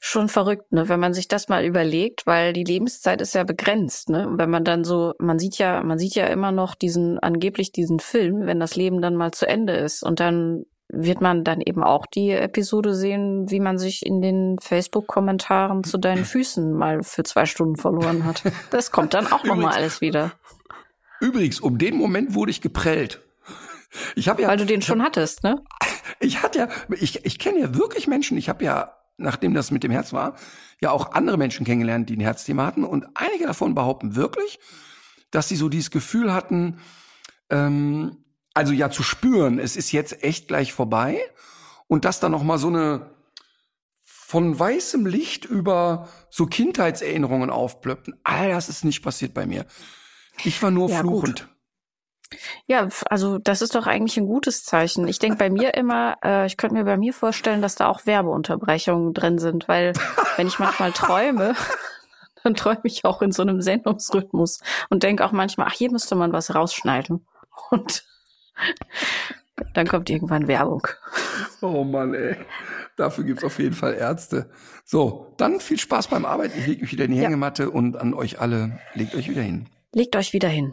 Speaker 3: Schon verrückt, ne, wenn man sich das mal überlegt, weil die Lebenszeit ist ja begrenzt, ne? Und wenn man dann so, man sieht ja, man sieht ja immer noch diesen, angeblich diesen Film, wenn das Leben dann mal zu Ende ist. Und dann wird man dann eben auch die Episode sehen, wie man sich in den Facebook-Kommentaren zu deinen Füßen mal für zwei Stunden verloren hat. Das kommt dann auch nochmal alles wieder.
Speaker 2: Übrigens, um den Moment wurde ich geprellt.
Speaker 3: Ich habe ja, weil du den schon hattest, ne?
Speaker 2: Ich hatte ja, ich, ich kenne ja wirklich Menschen. Ich habe ja nachdem das mit dem Herz war, ja auch andere Menschen kennengelernt, die ein Herzthema hatten. Und einige davon behaupten wirklich, dass sie so dieses Gefühl hatten, ähm, also ja zu spüren, es ist jetzt echt gleich vorbei. Und dass da noch mal so eine von weißem Licht über so Kindheitserinnerungen aufplöppten. All das ist nicht passiert bei mir. Ich war nur ja, fluchend. Gut.
Speaker 3: Ja, also das ist doch eigentlich ein gutes Zeichen. Ich denke bei mir immer, äh, ich könnte mir bei mir vorstellen, dass da auch Werbeunterbrechungen drin sind, weil wenn ich manchmal träume, dann träume ich auch in so einem Sendungsrhythmus und denke auch manchmal, ach, hier müsste man was rausschneiden. Und dann kommt irgendwann Werbung.
Speaker 2: Oh Mann, ey. Dafür gibt's auf jeden Fall Ärzte. So, dann viel Spaß beim Arbeiten. Ich lege mich wieder in die Hängematte ja. und an euch alle, legt euch wieder hin.
Speaker 3: Legt euch wieder hin.